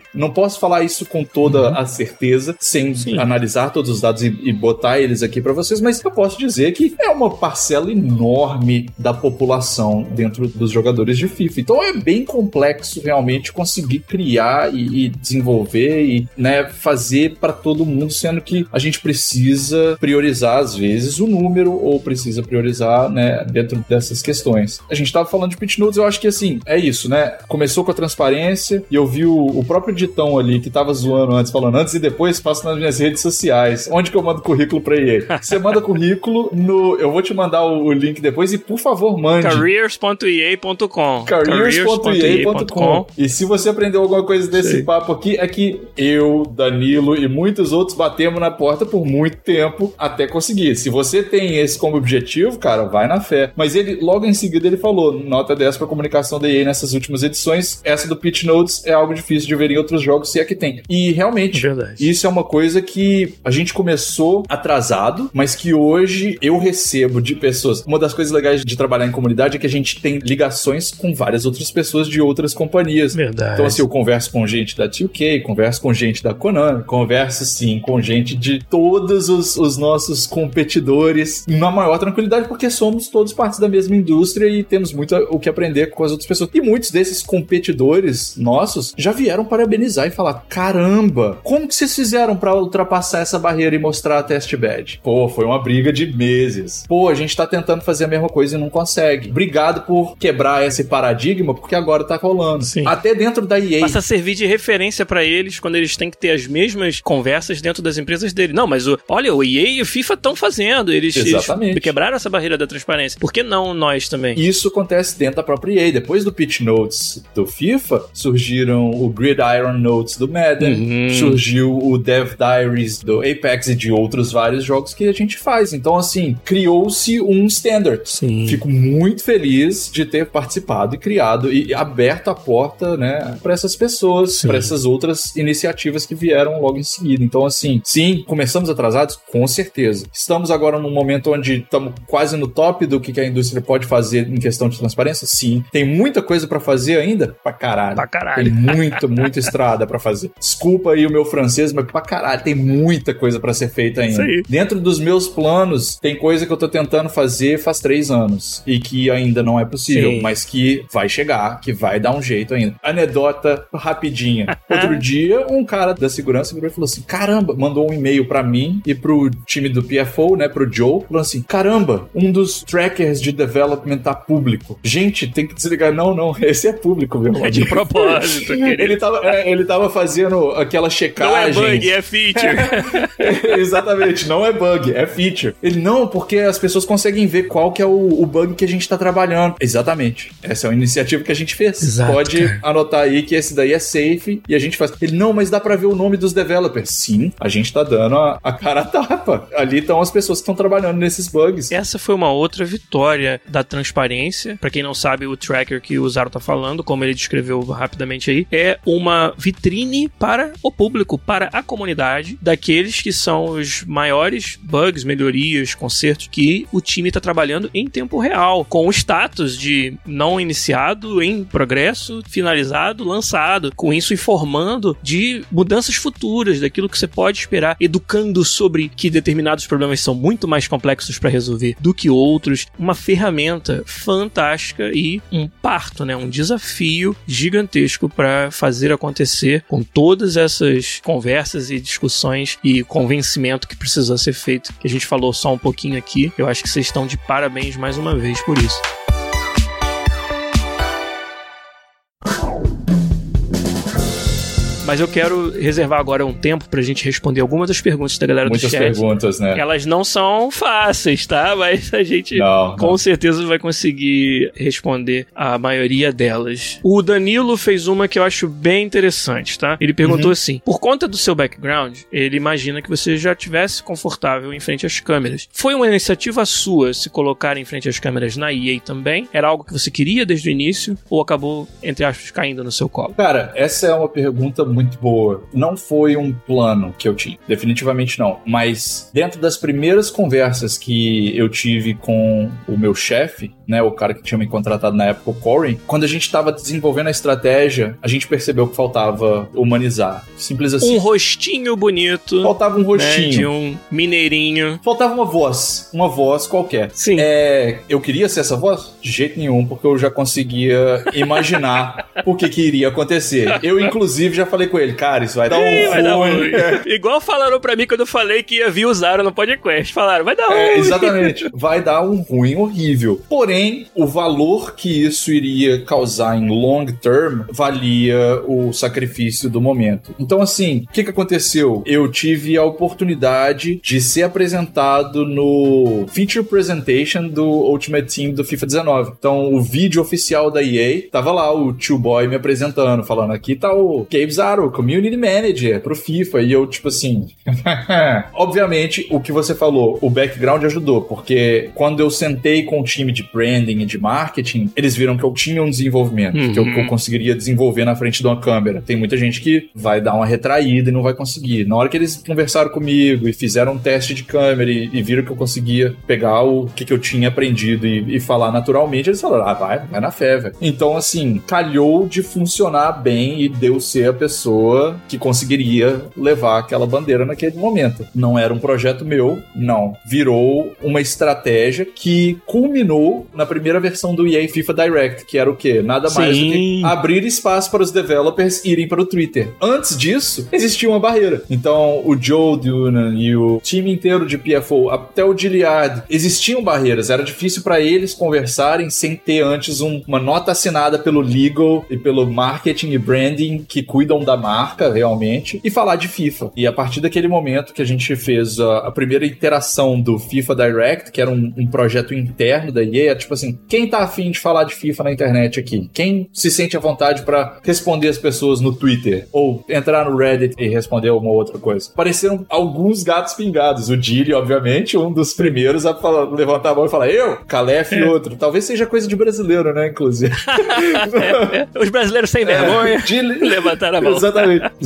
não posso falar isso com toda uhum. a certeza, sem Sim. analisar todos os dados e, e botar eles aqui para vocês, mas eu posso dizer que é uma parcela enorme da população dentro dos jogadores de FIFA. Então é bem complexo realmente conseguir criar e, e desenvolver e né, fazer para todo mundo, sendo que a gente precisa priorizar às vezes o número ou precisa priorizar né, dentro dessas questões. A gente tava falando de pitch notes, eu acho que assim, é isso, né? Começou com a transparência e eu vi o, o próprio Ditão ali que tava zoando antes, falando antes e depois, faço nas minhas redes sociais. Onde que eu mando currículo pra EA? Você manda currículo no. Eu vou te mandar o, o link depois e, por favor, mande. careers.ea.com. Careers.ea.com. E se você aprendeu alguma coisa desse Sim. papo aqui, é que eu, Danilo e muitos outros batemos na porta por muito tempo até conseguir. Se você tem esse como objetivo, cara, vai na fé. Mas ele, logo em seguida, ele falou: nota 10 para comunicação da EA nessas últimas edições. Essa do Pitch Notes é algo difícil de ver em outros jogos, se é que tem. E realmente, Verdade. isso é uma coisa que a gente começou atrasado, mas que hoje eu recebo de pessoas. Uma das coisas legais de trabalhar em comunidade é que a gente tem ligações com várias outras pessoas de outras companhias. Verdade. Então, assim, eu converso com gente da 2K, converso com gente da Konami, converso, sim, com gente de todos os, os nossos competidores, na maior tranquilidade, porque somos todos partes da mesma indústria e temos muito o que aprender com as outras pessoas. E muitos desses competidores nossos já vieram parabenizar e falar: caramba, como que vocês fizeram para ultrapassar essa barreira e mostrar a test badge? Pô, foi uma briga de meses. Pô, a gente tá tentando fazer a mesma coisa e não consegue. Obrigado por quebrar esse paradigma, porque agora tá rolando. Sim. Até dentro da EA. Passa a servir de referência para eles quando eles têm que ter as mesmas conversas dentro das empresas dele. Não, mas o, olha, o EA e o FIFA estão fazendo. Eles, Exatamente. eles quebraram essa barreira da transparência. Por que não nós também? Isso acontece dentro da própria EA. Depois do pitch notes do FIFA, surgiram o Gridiron Notes do Madden, uhum. surgiu o Dev Diaries do Apex e de outros vários jogos que a gente faz. Então, assim, criou-se um standard. Sim. Fico muito feliz de ter participado e criado e aberto a porta, né, para essas pessoas, para essas outras iniciativas que vieram logo em seguida. Então, assim, sim, começamos atrasados? Com certeza. Estamos agora num momento onde estamos quase no top do que a indústria pode fazer em questão de transparência? Sim. Tem muita coisa para fazer ainda? Pra caralho. Pra caralho. Tem muito, muita estrada para fazer. Desculpa aí o meu francês, mas pra caralho, tem muita coisa para ser feita ainda. Sim. Dentro dos meus planos, tem coisa que eu tô tentando fazer faz três anos e que ainda não é possível, Sim. mas que vai chegar, que vai dar um jeito ainda. Anedota rapidinha. Outro dia, um cara da segurança virou e falou assim: caramba, mandou um e-mail para mim e pro time do PFO, né, pro Joe, falou assim: caramba, um dos trackers de development tá público. Gente, tem que desligar. Não, não, esse é público, meu. É de propósito. ele, tava, é, ele tava fazendo aquela checagem. Não é bug, é feature. Exatamente, não é bug, é feature. Ele, não, porque as pessoas conseguem ver qual que é o, o bug que a gente tá trabalhando. Exatamente. Essa é uma iniciativa que a gente fez. Exato, Pode cara. anotar aí que esse daí é safe e a gente faz. Ele, não, mas dá pra ver o nome dos developers. Sim, a gente tá dando a, a cara a tapa. Ali estão as pessoas que estão trabalhando nesses bugs. Essa foi uma outra vitória da transparência. Pra quem não sabe, o tracker que o Zaro tá falando, como ele descreveu rapidamente aí, é uma vitrine para o público, para a comunidade, daqueles que são os maiores bugs, melhorias, consertos que o time tá trabalhando em tempo real, com o status de não iniciado, em progresso, finalizado, lançado, com isso informando de mudanças futuras, daquilo que você pode esperar, educando sobre que determinados problemas são muito mais complexos para resolver do que outros, uma ferramenta fantástica e um parto, né, um desafio gigantesco para fazer acontecer com todas essas conversas e discussões e convencimento que precisou ser feito, que a gente falou só um pouquinho aqui. Eu acho que vocês estão de parabéns mais uma vez por isso. Mas eu quero reservar agora um tempo pra gente responder algumas das perguntas da galera Muitas do chat. perguntas, né? Elas não são fáceis, tá? Mas a gente Não, com não. certeza vai conseguir responder a maioria delas. O Danilo fez uma que eu acho bem interessante, tá? Ele perguntou Uhum. assim: por conta do seu background, ele imagina que você já tivesse confortável em frente às câmeras. Foi uma iniciativa sua se colocar em frente às câmeras na EA também? Era algo que você queria desde o início ou acabou, entre aspas, caindo no seu colo? Cara, essa é uma pergunta muito boa. Não foi um plano que eu tinha, definitivamente não. Mas dentro das primeiras conversas que eu tive com o meu chefe, né, o cara que tinha me contratado na época, o Corey, quando a gente estava desenvolvendo a estratégia, a gente percebeu que faltava humanizar. Simples assim. Um rostinho bonito, Faltava um né, rostinho. de um mineirinho. Faltava uma voz, uma voz qualquer. Sim. É, eu queria ser essa voz? De jeito nenhum, porque eu já conseguia imaginar o que, que iria acontecer. Eu, inclusive, já falei com ele, cara, isso vai dar um vai dar ruim. ruim. Igual falaram pra mim quando eu falei que ia vir o Zaro no podcast. Falaram, vai dar ruim. É, exatamente. Vai dar um ruim horrível. Porém, o valor que isso iria causar em long term valia o sacrifício do momento. Então, assim, o que, que aconteceu? Eu tive a oportunidade de ser apresentado no feature presentation do Ultimate Team do FIFA 19. Então, o vídeo oficial da EA tava lá o Tio Boy me apresentando, falando aqui tá o Gabe Zaro, Community Manager pro FIFA. E eu, tipo assim, Obviamente, o que você falou, o background ajudou, porque quando eu sentei com o time de branding e de marketing, eles viram que eu tinha um desenvolvimento, Uhum. que, eu, que eu conseguiria desenvolver na frente de uma câmera. Tem muita gente que vai dar uma retraída e não vai conseguir. Na hora que eles conversaram comigo e fizeram um teste de câmera e, e viram que eu conseguia pegar o que, que eu tinha aprendido e, e falar naturalmente, eles falaram: ah, vai, vai na fé, velho. Então, assim, calhou de funcionar bem e deu ser a pessoa que conseguiria levar aquela bandeira naquele momento. Não era um projeto meu, não. Virou uma estratégia que culminou na primeira versão do EA FIFA Direct, que era o quê? Nada mais do que Sim. abrir espaço para os developers irem para o Twitter. Antes disso, existia uma barreira. Então, o Joe Dunan e o time inteiro de PFO, até o Gilliard, existiam barreiras. Era difícil para eles conversarem sem ter antes um- uma nota assinada pelo legal e pelo marketing e branding que cuidam da marca realmente e falar de FIFA. E a partir daquele momento que a gente fez a, a primeira interação do FIFA Direct, que era um, um projeto interno da EA, é tipo assim, quem tá afim de falar de FIFA na internet aqui? Quem se sente à vontade para responder as pessoas no Twitter? Ou entrar no Reddit e responder alguma outra coisa? Apareceram alguns gatos pingados. O Dili, obviamente, um dos primeiros a falar- levantar a mão e falar, eu, Calef e outro. Talvez seja coisa de brasileiro, né, inclusive. É, Os brasileiros sem vergonha Dili- levantaram a mão. Exatamente.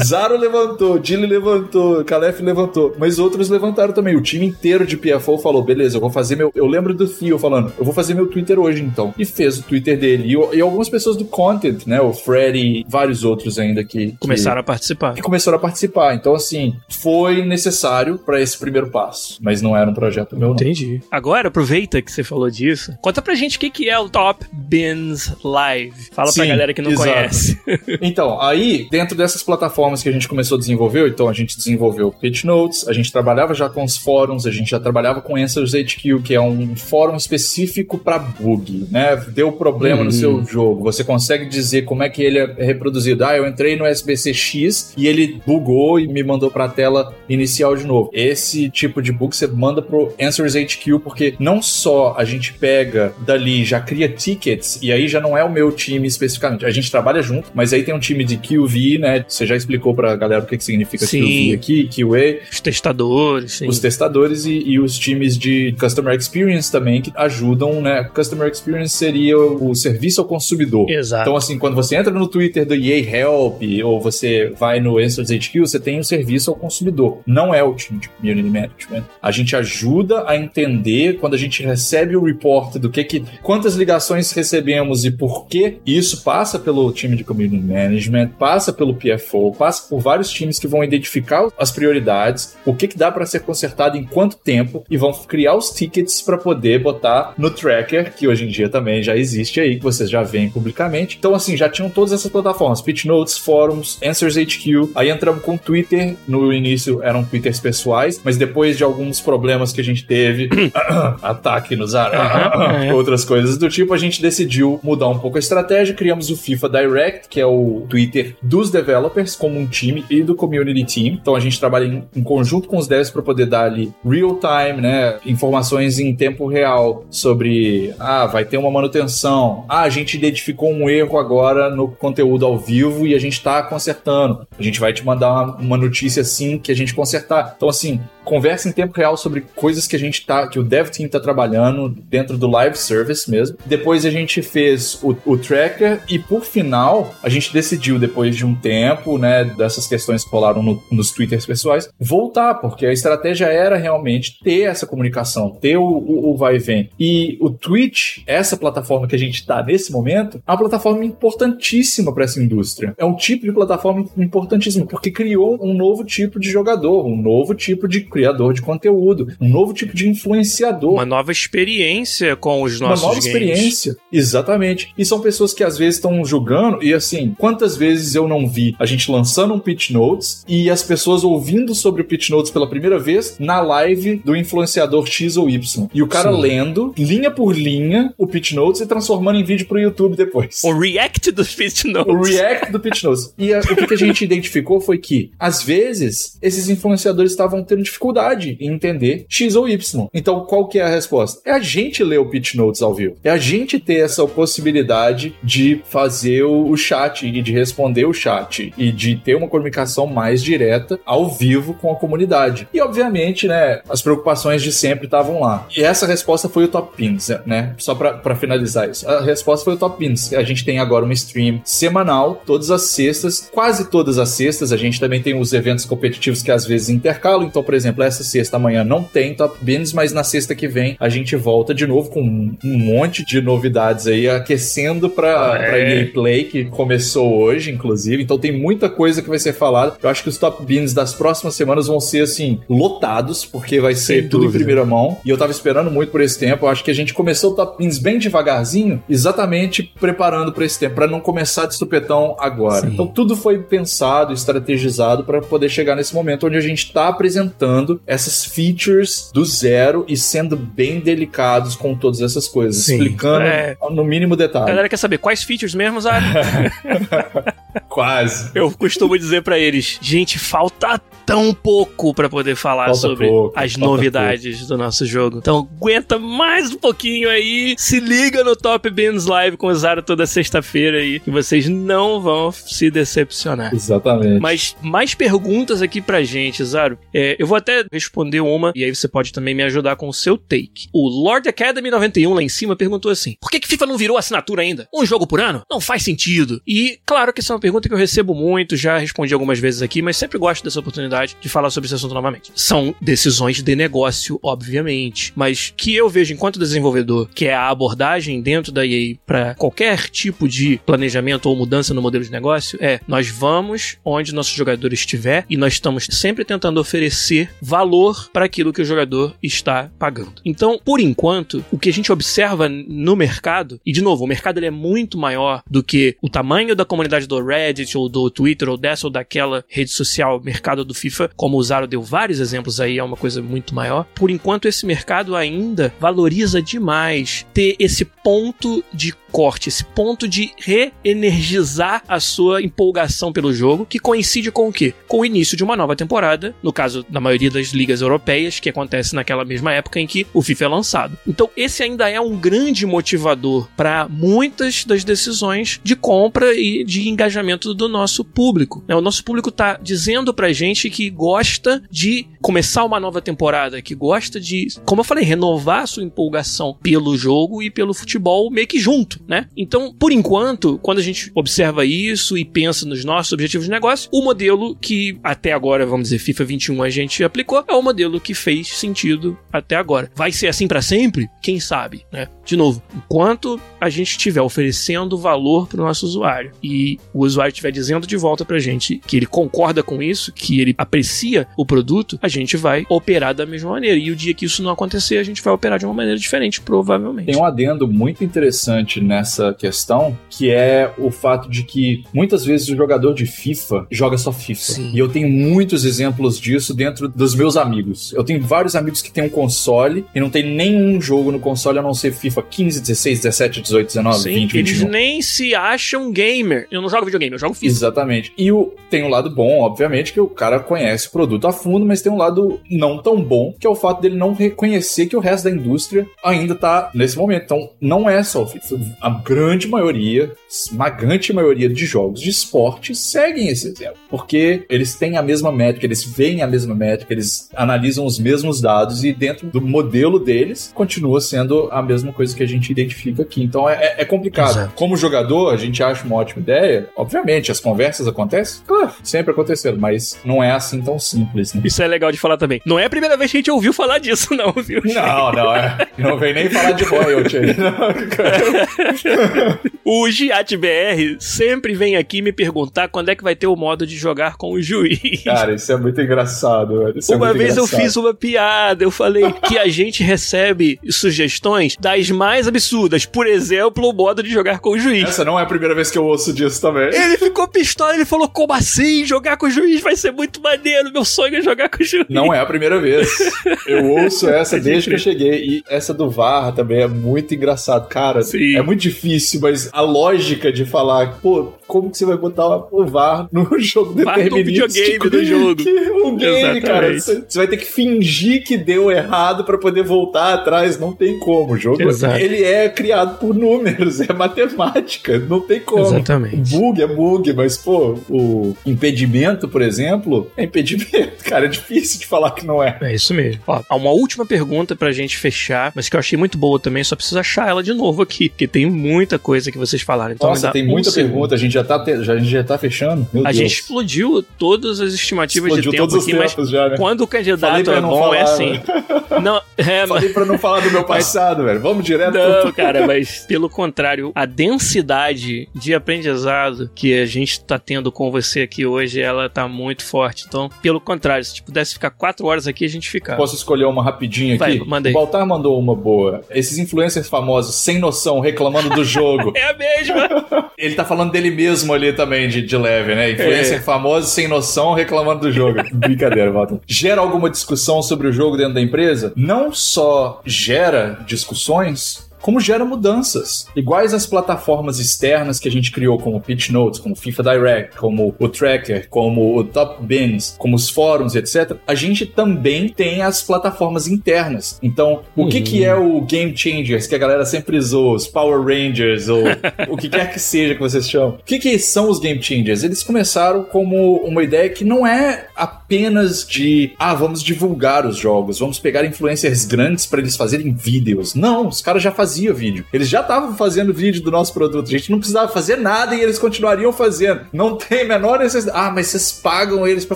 Zaro levantou, Dilly levantou, Calef levantou, mas outros levantaram também. O time inteiro de PFO falou: beleza, eu vou fazer meu. Eu lembro do Theo falando: eu vou fazer meu Twitter hoje então. E fez o Twitter dele. E, e algumas pessoas do content, né? O Freddy e vários outros ainda que. que- Começaram a participar. que começaram a participar. Então, assim, foi necessário para esse primeiro passo. Mas não era um projeto meu, não. Entendi. Agora, aproveita que você falou disso. Conta pra gente o que, que é o Top Bins Live. Fala pra Sim, galera que não exato. conhece. Então, aí, dentro dessa essas plataformas que a gente começou a desenvolver, então a gente desenvolveu Pitch Notes, a gente trabalhava já com os fóruns, a gente já trabalhava com Answers HQ, que é um fórum específico para bug, né? Deu problema uhum. no seu jogo, você consegue dizer como é que ele é reproduzido. Ah, eu entrei no SBCX e ele bugou e me mandou para a tela inicial de novo. Esse tipo de bug você manda pro Answers HQ porque não só a gente pega dali, já cria tickets e aí já não é o meu time especificamente. A gente trabalha junto, mas aí tem um time de QV, né? Você já explicou pra galera o que, que significa sim. QV aqui, QA. Os testadores, sim. Os testadores e, e, os times de Customer Experience também que ajudam, né? Customer Experience seria o serviço ao consumidor. Exato. Então, assim, quando você entra no Twitter do EA Help ou você vai no Answers HQ, você tem o um serviço ao consumidor. Não é o time de Community Management. A gente ajuda a entender quando a gente recebe o report do que que quantas ligações recebemos e por que isso passa pelo time de Community Management, passa pelo PFO, passa por vários times que vão identificar as prioridades, o que, que dá para ser consertado em quanto tempo e vão criar os tickets para poder botar no tracker, que hoje em dia também já existe aí, que vocês já veem publicamente. Então, assim, já tinham todas essas plataformas: Pitch Notes, Forums, Answers HQ. Aí entramos com Twitter. No início eram Twitters pessoais, mas depois de alguns problemas que a gente teve, ataque nos ar, é. outras coisas do tipo, a gente decidiu mudar um pouco a estratégia. Criamos o FIFA Direct, que é o Twitter dos developers, como um time, e do community team. Então a gente trabalha em, em conjunto com os devs para poder dar ali real time, né? Informações em tempo real sobre, ah, vai ter uma manutenção. Ah, a gente identificou um erro agora no conteúdo ao vivo e a gente está consertando. A gente vai te mandar uma, uma notícia assim que a gente consertar. Então, assim, conversa em tempo real sobre coisas que a gente tá, que o dev team tá trabalhando dentro do live service mesmo. Depois a gente fez o, o tracker e por final a gente decidiu depois de um tempo, né, dessas questões que rolaram no, nos twitters pessoais, voltar, porque a estratégia era realmente ter essa comunicação, ter o, o, o vai e vem. E o Twitch, essa plataforma que a gente tá nesse momento, é uma plataforma importantíssima para essa indústria. É um tipo de plataforma importantíssima porque criou um novo tipo de jogador, um novo tipo de criador de conteúdo, um novo tipo de influenciador. Uma nova experiência com os nossos Uma nova games. experiência, exatamente. E são pessoas que às vezes estão julgando, e assim, quantas vezes eu não vi a gente lançando um pitch notes e as pessoas ouvindo sobre o pitch notes pela primeira vez na live do influenciador X ou Y. E o cara Sim. lendo, linha por linha, o pitch notes e transformando em vídeo pro YouTube depois. O react do pitch notes. O react do pitch notes. E a, o que, que a gente identificou foi que, às vezes, esses influenciadores estavam tendo dificuldade dificuldade em entender X ou Y. Então, qual que é a resposta? É a gente ler o pitch notes ao vivo. É a gente ter essa possibilidade de fazer o chat e de responder o chat e de ter uma comunicação mais direta ao vivo com a comunidade. E, obviamente, né, as preocupações de sempre estavam lá. E essa resposta foi o Top Pins, né? Só para finalizar isso. A resposta foi o Top Pins. A gente tem agora uma stream semanal, todas as sextas, quase todas as sextas. A gente também tem os eventos competitivos que às vezes intercalam. Então, por exemplo, exemplo, essa sexta manhã não tem Top Beans, mas na sexta que vem a gente volta de novo com um monte de novidades aí, aquecendo pra, é. pra EA Play, que começou hoje, inclusive. Então tem muita coisa que vai ser falada. Eu acho que os Top Beans das próximas semanas vão ser, assim, lotados, porque vai ser Sem tudo dúvida. em primeira mão. E eu tava esperando muito por esse tempo. Eu acho que a gente começou o Top Beans bem devagarzinho, exatamente preparando para esse tempo, para não começar de supetão agora. Sim. Então tudo foi pensado, estrategizado para poder chegar nesse momento onde a gente tá apresentando essas features do zero e sendo bem delicados com todas essas coisas, Sim. explicando é... no mínimo detalhe. A galera quer saber quais features mesmo, Zara? Quase. Eu costumo dizer para eles, gente, falta tão pouco para poder falar falta sobre pouco, as novidades pouco. do nosso jogo. Então aguenta mais um pouquinho aí, se liga no Top Beans Live com o Zara toda sexta-feira aí, que vocês não vão se decepcionar. Exatamente. Mas mais perguntas aqui pra gente, Zaro. É, eu vou até responder uma e aí você pode também me ajudar com o seu take. O Lord Academy 91 lá em cima perguntou assim: por que, que FIFA não virou assinatura ainda? Um jogo por ano? Não faz sentido. E claro que essa é uma pergunta que eu recebo muito, já respondi algumas vezes aqui, mas sempre gosto dessa oportunidade de falar sobre esse assunto novamente. São decisões de negócio, obviamente, mas que eu vejo enquanto desenvolvedor, que é a abordagem dentro da EA para qualquer tipo de planejamento ou mudança no modelo de negócio, é nós vamos onde nosso jogador estiver e nós estamos sempre tentando oferecer valor para aquilo que o jogador está pagando. Então, por enquanto, o que a gente observa no mercado, e de novo, o mercado ele é muito maior do que o tamanho da comunidade do Reddit ou do Twitter ou dessa ou daquela rede social, mercado do FIFA, como o Zaro deu vários exemplos aí, é uma coisa muito maior. Por enquanto, esse mercado ainda valoriza demais ter esse ponto de corte, esse ponto de reenergizar a sua empolgação pelo jogo, que coincide com o quê? Com o início de uma nova temporada, no caso da maioria das ligas europeias, que acontece naquela mesma época em que o FIFA é lançado. Então, esse ainda é um grande motivador para muitas das decisões de compra e de engajamento do nosso público. Né? O nosso público está dizendo pra gente que gosta de começar uma nova temporada, que gosta de, como eu falei, renovar sua empolgação pelo jogo e pelo futebol meio que junto né? Então, por enquanto, quando a gente observa isso e pensa nos nossos objetivos de negócio, o modelo que até agora, vamos dizer, FIFA 21 a gente aplicou, é o modelo que fez sentido até agora. Vai ser assim para sempre? Quem sabe, né? De novo, enquanto a gente estiver oferecendo valor para o nosso usuário e o usuário estiver dizendo de volta para a gente que ele concorda com isso, que ele aprecia o produto, a gente vai operar da mesma maneira. E o dia que isso não acontecer, a gente vai operar de uma maneira diferente, provavelmente. Tem um adendo muito interessante nessa questão, que é o fato de que muitas vezes o jogador de FIFA joga só FIFA. Sim. E eu tenho muitos exemplos disso dentro dos meus amigos. Eu tenho vários amigos que têm um console e não tem nenhum jogo no console a não ser FIFA 15, 16, 17, 18, 19, Sim, 20, eles 21. nem se acham gamer. Eu não jogo videogame, eu jogo FIFA. Exatamente. E o, tem um lado bom, obviamente, que o cara conhece o produto a fundo, mas tem um lado não tão bom, que é o fato dele não reconhecer que o resto da indústria ainda tá nesse momento. Então, não é só o FIFA a grande maioria, esmagante maioria de jogos de esporte seguem esse exemplo. Porque eles têm a mesma métrica, eles veem a mesma métrica, eles analisam os mesmos dados e dentro do modelo deles continua sendo a mesma coisa que a gente identifica aqui. Então é, é complicado. Exato. Como jogador, a gente acha uma ótima ideia. Obviamente, as conversas acontecem, claro, sempre aconteceram, mas não é assim tão simples. Né? Isso é legal de falar também. Não é a primeira vez que a gente ouviu falar disso, não, viu? Não, não, é. Não vem nem falar de royalty aí. O Giat BR sempre vem aqui me perguntar quando é que vai ter o modo de jogar com o juiz. Cara, isso é muito engraçado, velho. Isso é uma é vez engraçado. eu fiz uma piada, eu falei que a gente recebe sugestões das mais absurdas. Por exemplo, o modo de jogar com o juiz. Essa não é a primeira vez que eu ouço disso também. Ele ficou pistola, ele falou: como assim? Jogar com o juiz vai ser muito maneiro. Meu sonho é jogar com o juiz. Não é a primeira vez. Eu ouço essa desde que eu cheguei. E essa do VAR também é muito engraçado. Cara, Sim. é muito difícil, mas a lógica de falar, pô, como que você vai botar o VAR no jogo determinístico? videogame do jogo. o game, Exatamente. cara. Você, vai ter que fingir que deu errado para poder voltar atrás. Não tem como. O jogo, Exato. ele é criado por números, é matemática. Não tem como. Exatamente. Bug é bug, mas, pô, o impedimento, por exemplo, é impedimento. Cara, é difícil de falar que não é. É isso mesmo. Ó, uma última pergunta pra gente fechar, mas que eu achei muito boa também, só preciso achar ela de novo aqui, porque tem muita coisa que vocês falaram. Então Nossa, tem muita pergunta, a gente já tá, já, a gente já tá fechando. Meu a Deus. gente explodiu todas as estimativas explodiu de tempo aqui, mas já, né? quando o candidato é bom, falar, é assim. Né? Não, é, Falei mas... pra não falar do meu passado, velho. Vamos direto. Não, pro... cara, mas pelo contrário, a densidade de aprendizado que a gente tá tendo com você aqui hoje, ela tá muito forte. Então, pelo contrário, se pudesse ficar quatro horas aqui, a gente ficava. Posso escolher uma rapidinho aqui? Vai, mandei. O Baltar mandou uma boa. Esses influencers famosos, sem noção, reclamando do jogo. é a mesma. Ele tá falando dele mesmo ali também, de, de leve, né? Influencer é. famoso, sem noção, reclamando do jogo. Brincadeira, Baltar. Gera alguma discussão sobre o jogo dentro da empresa? Não só gera discussões, como gera mudanças. Iguais às plataformas externas que a gente criou, como o Pitch Notes, como o FIFA Direct, como o Tracker, como o Top Bins, como os fóruns, etc. A gente também tem as plataformas internas. Então, o uhum. que, que é o Game Changers, que a galera sempre usou, os Power Rangers, ou o que quer que seja que vocês chamam? O que, que são os Game Changers? Eles começaram como uma ideia que não é apenas de, ah, vamos divulgar os jogos, vamos pegar influencers grandes para eles fazerem vídeos. Não, os caras já faziam fazia vídeo. Eles já estavam fazendo vídeo do nosso produto. A gente não precisava fazer nada e eles continuariam fazendo. Não tem a menor necessidade. Ah, mas vocês pagam eles para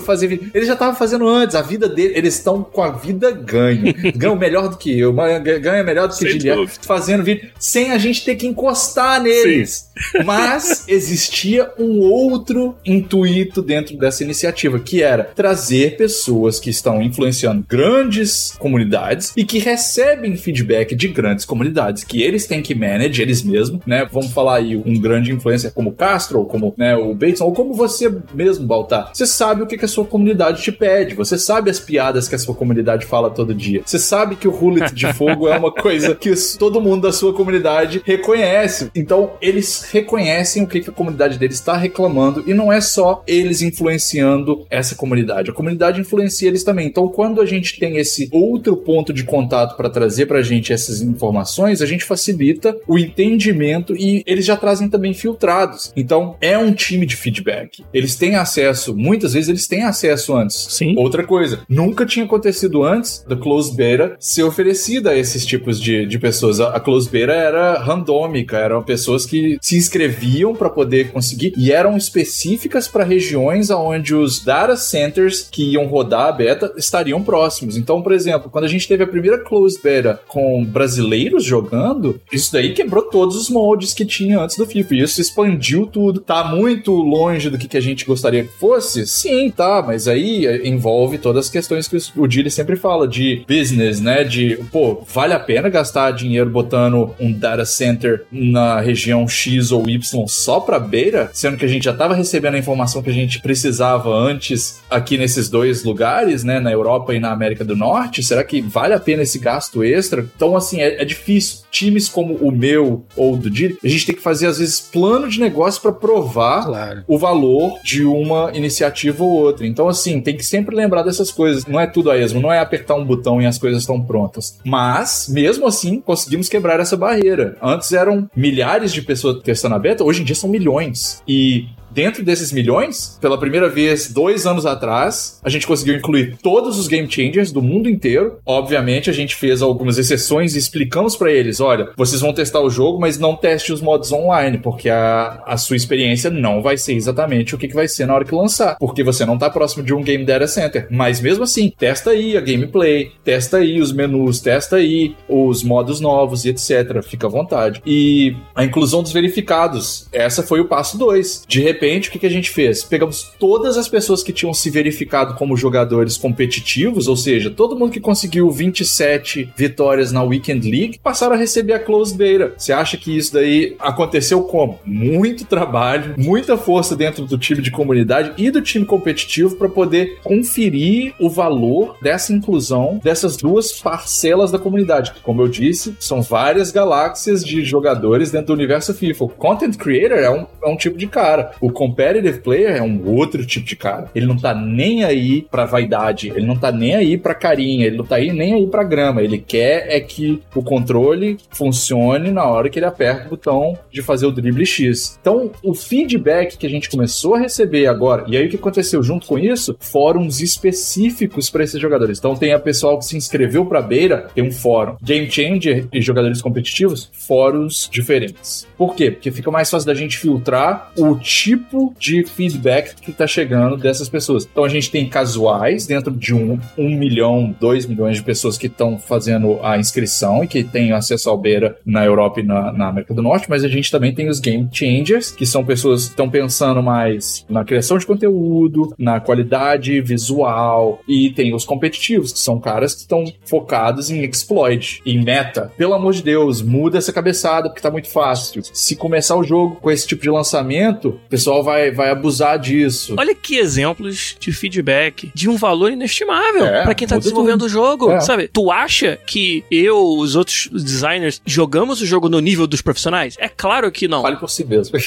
fazer vídeo. Eles já estavam fazendo antes. A vida deles, eles estão com a vida ganho. Ganham melhor do que eu. Ganha melhor do que Juliette. Fazendo vídeo sem a gente ter que encostar neles. Sim. Mas existia um outro intuito dentro dessa iniciativa, que era trazer pessoas que estão influenciando grandes comunidades e que recebem feedback de grandes comunidades que eles têm que manage, eles mesmos, né? Vamos falar aí um grande influencer como Castro, ou como né, o Bateson, ou como você mesmo, Baltar. Você sabe o que, que a sua comunidade te pede, você sabe as piadas que a sua comunidade fala todo dia. Você sabe que o Hullet de fogo é uma coisa que todo mundo da sua comunidade reconhece. Então, eles reconhecem o que, que a comunidade deles está reclamando e não é só eles influenciando essa comunidade. A comunidade influencia eles também. Então, quando a gente tem esse outro ponto de contato para trazer para a gente essas informações, a gente facilita o entendimento e eles já trazem também filtrados. Então, é um time de feedback. Eles têm acesso, muitas vezes eles têm acesso antes. Sim. Outra coisa, nunca tinha acontecido antes da closed beta ser oferecida a esses tipos de, de pessoas. A, a closed beta era randômica, eram pessoas que se inscreviam para poder conseguir e eram específicas para regiões onde os data centers que iam rodar a beta estariam próximos. Então, por exemplo, quando a gente teve a primeira closed beta com brasileiros jogando, isso daí quebrou todos os moldes que tinha antes do FIFA. E isso expandiu tudo. Tá muito longe do que, que a gente gostaria que fosse? Sim, tá, mas aí envolve todas as questões que o Dilly sempre fala de business, né? De, pô, vale a pena gastar dinheiro botando um data center na região X ou Y só pra beira, sendo que a gente já tava recebendo a informação que a gente precisava antes aqui nesses dois lugares, né? Na Europa e na América do Norte? Será que vale a pena esse gasto extra? Então, assim, é, é difícil. Times como o meu ou do Dilly, a gente tem que fazer, às vezes, plano de negócio para provar Claro. o valor de uma iniciativa ou outra. Então, assim, tem que sempre lembrar dessas coisas. Não é tudo a esmo, não é apertar um botão e as coisas estão prontas. Mas, mesmo assim, conseguimos quebrar essa barreira. Antes eram milhares de pessoas testando a beta, hoje em dia são milhões. E dentro desses milhões, pela primeira vez dois anos atrás, a gente conseguiu incluir todos os game changers do mundo inteiro. Obviamente, a gente fez algumas exceções e explicamos para eles: olha, vocês vão testar o jogo, mas não teste os modos online, porque a, a sua experiência não vai ser exatamente o que, que vai ser na hora que lançar, porque você não tá próximo de um game data center. Mas mesmo assim, testa aí a gameplay, testa aí os menus, testa aí os modos novos e etc. Fica à vontade. E a inclusão dos verificados, essa foi o passo 2. De repente, o que, que a gente fez? Pegamos todas as pessoas que tinham se verificado como jogadores competitivos, ou seja, todo mundo que conseguiu 27 vitórias na Weekend League, passaram a receber a Closed Beta. Você acha que isso daí aconteceu como? Muito trabalho, muita força dentro do time de comunidade e do time competitivo para poder conferir o valor dessa inclusão dessas duas parcelas da comunidade. que, Como eu disse, são várias galáxias de jogadores dentro do universo FIFA. O content creator é um, é um tipo de cara. O competitive player é um outro tipo de cara. Ele não tá nem aí pra vaidade, ele não tá nem aí pra carinha, ele não tá aí nem aí pra grama. Ele quer é que o controle funcione na hora que ele aperta o botão de fazer o drible X. Então, o feedback que a gente começou a receber agora, e aí o que aconteceu junto com isso? Fóruns específicos para esses jogadores. Então, tem a pessoal que se inscreveu pra beira, tem um fórum. Game Changer e jogadores competitivos, fóruns diferentes. Por quê? Porque fica mais fácil da gente filtrar o tipo de feedback que tá chegando dessas pessoas. Então a gente tem casuais dentro de um, um milhão, dois milhões de pessoas que estão fazendo a inscrição e que têm acesso ao Beira na Europa e na, na América do Norte, mas a gente também tem os Game Changers, que são pessoas que estão pensando mais na criação de conteúdo, na qualidade visual, e tem os competitivos, que são caras que estão focados em exploit, em meta. Pelo amor de Deus, muda essa cabeçada, porque tá muito fácil. Se começar o jogo com esse tipo de lançamento, pessoal vai, vai abusar disso. Olha que exemplos de feedback de um valor inestimável É, pra quem tá desenvolvendo tudo. o jogo, É. sabe? Tu acha que eu, os outros designers, jogamos o jogo no nível dos profissionais? É claro que não. Fale por si mesmo.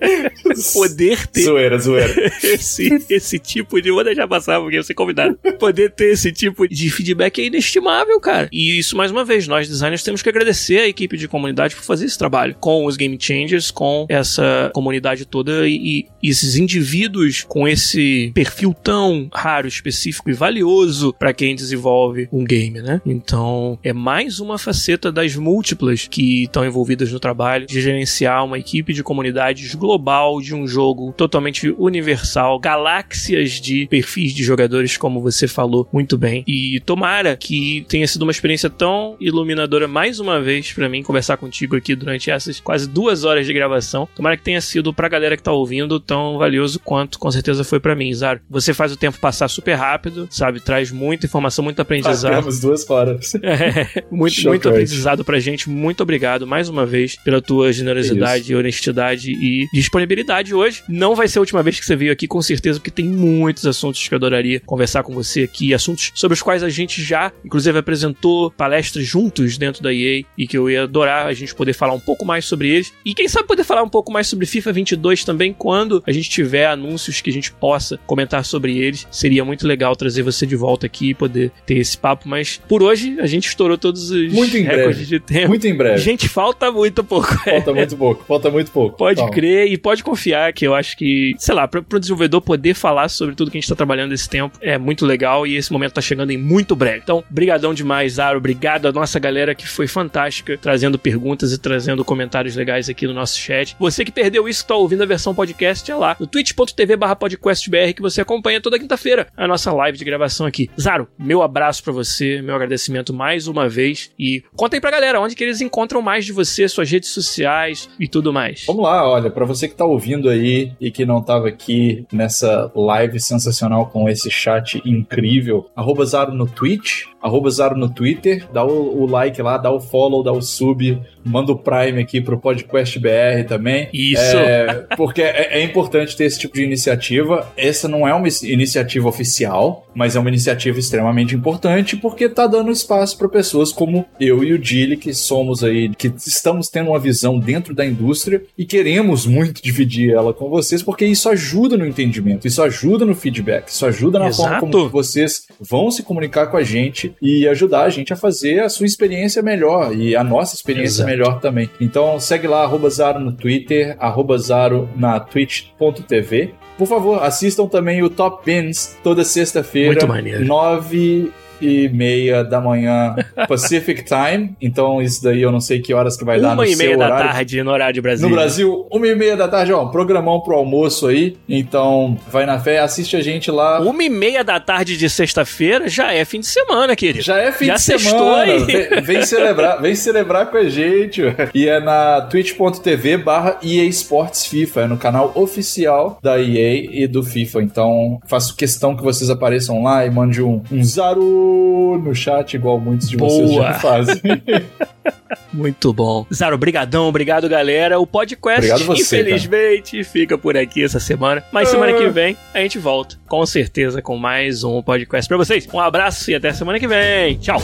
É. Poder ter zoeira, zoeira. esse, esse tipo de. Vou deixar passar porque eu ser convidado. Poder ter esse tipo de feedback é inestimável, cara. E isso, mais uma vez, nós designers temos que agradecer a equipe de comunidade por fazer esse trabalho com os game changers, com essa comunidade toda e, e esses indivíduos com esse perfil tão raro, específico e valioso para quem desenvolve um game, né? Então, é mais uma faceta das múltiplas que estão envolvidas no trabalho de gerenciar uma equipe de comunidades global de um jogo totalmente universal, galáxias de perfis de jogadores, como você falou muito bem. E tomara que tenha sido uma experiência tão iluminadora mais uma vez para mim conversar contigo aqui durante essas quase duas horas de gravação. Tomara que tenha sido sido pra galera que tá ouvindo tão valioso quanto com certeza foi para mim, Zaro. Você faz o tempo passar super rápido, sabe? Traz muita informação, muito aprendizado. Temos duas horas. É, muito, muito aprendizado pra gente. Muito obrigado mais uma vez pela tua generosidade, honestidade e disponibilidade hoje. Não vai ser a última vez que você veio aqui, com certeza, porque tem muitos assuntos que eu adoraria conversar com você aqui, assuntos sobre os quais a gente já, inclusive, apresentou palestras juntos dentro da EA e que eu ia adorar a gente poder falar um pouco mais sobre eles. E quem sabe poder falar um pouco mais sobre FIFA 22 também quando a gente tiver anúncios que a gente possa comentar sobre eles. Seria muito legal trazer você de volta aqui e poder ter esse papo, mas por hoje a gente estourou todos os muito em recordes breve. de tempo. Muito em breve. Gente, falta muito pouco. Falta muito pouco, falta muito pouco. Pode Calma. crer e pode confiar que eu acho que, sei lá, para o desenvolvedor poder falar sobre tudo que a gente está trabalhando nesse tempo é muito legal e esse momento está chegando em muito breve. Então, brigadão demais, Zaro. Obrigado a nossa galera que foi fantástica, trazendo perguntas e trazendo comentários legais aqui no nosso chat. Você que perdeu isso, que tá ouvindo a versão podcast, é lá no twitch.tv barra podcastbr que você acompanha toda quinta-feira a nossa live de gravação aqui. Zaro, meu abraço para você, meu agradecimento mais uma vez e conta aí pra galera onde que eles encontram mais de você, suas redes sociais e tudo mais. Vamos lá, olha, para você que tá ouvindo aí e que não tava aqui nessa live sensacional com esse chat incrível, arroba Zaro no Twitch, arroba Zaro no Twitter, dá o, o, like lá, dá o follow, dá o sub, manda o Prime aqui pro Podcast BR também. Isso! É, porque é, é, importante ter esse tipo de iniciativa. Essa não é uma iniciativa oficial, mas é uma iniciativa extremamente importante porque tá dando espaço para pessoas como eu e o Dili, que somos aí, que estamos tendo uma visão dentro da indústria e queremos muito dividir ela com vocês, porque isso ajuda no entendimento, isso ajuda no feedback, isso ajuda na Exato. forma como vocês vão se comunicar com a gente e ajudar a gente a fazer a sua experiência melhor e a nossa experiência Exato. melhor também. Então segue lá, arroba Zaro no Twitter, arroba Zaro na twitch.tv. Por favor, assistam também o Top Pins toda sexta-feira, 9 e meia da manhã Pacific Time. Então, isso daí eu não sei que horas que vai uma dar no e meia da horário. tarde no horário de Brasil. No Brasil, uma e meia da tarde, ó, programão pro almoço aí. Então, vai na fé, assiste a gente lá. Uma e meia da tarde de sexta-feira já é fim de semana, querido. Já é fim já de semana. Aí. Vem, vem celebrar, vem celebrar com a gente. E é na twitch.tv barra EA Sports FIFA. É no canal oficial da EA e do FIFA. Então, faço questão que vocês apareçam lá e mande um, um Zaru no chat, igual muitos de Boa. vocês já fazem. Muito bom. Zaro, brigadão, obrigado, galera. O podcast, você, infelizmente, cara. fica por aqui essa semana. Mas semana que ah. vem a gente volta, com certeza, com mais um podcast pra vocês. Um abraço e até semana que vem. Tchau.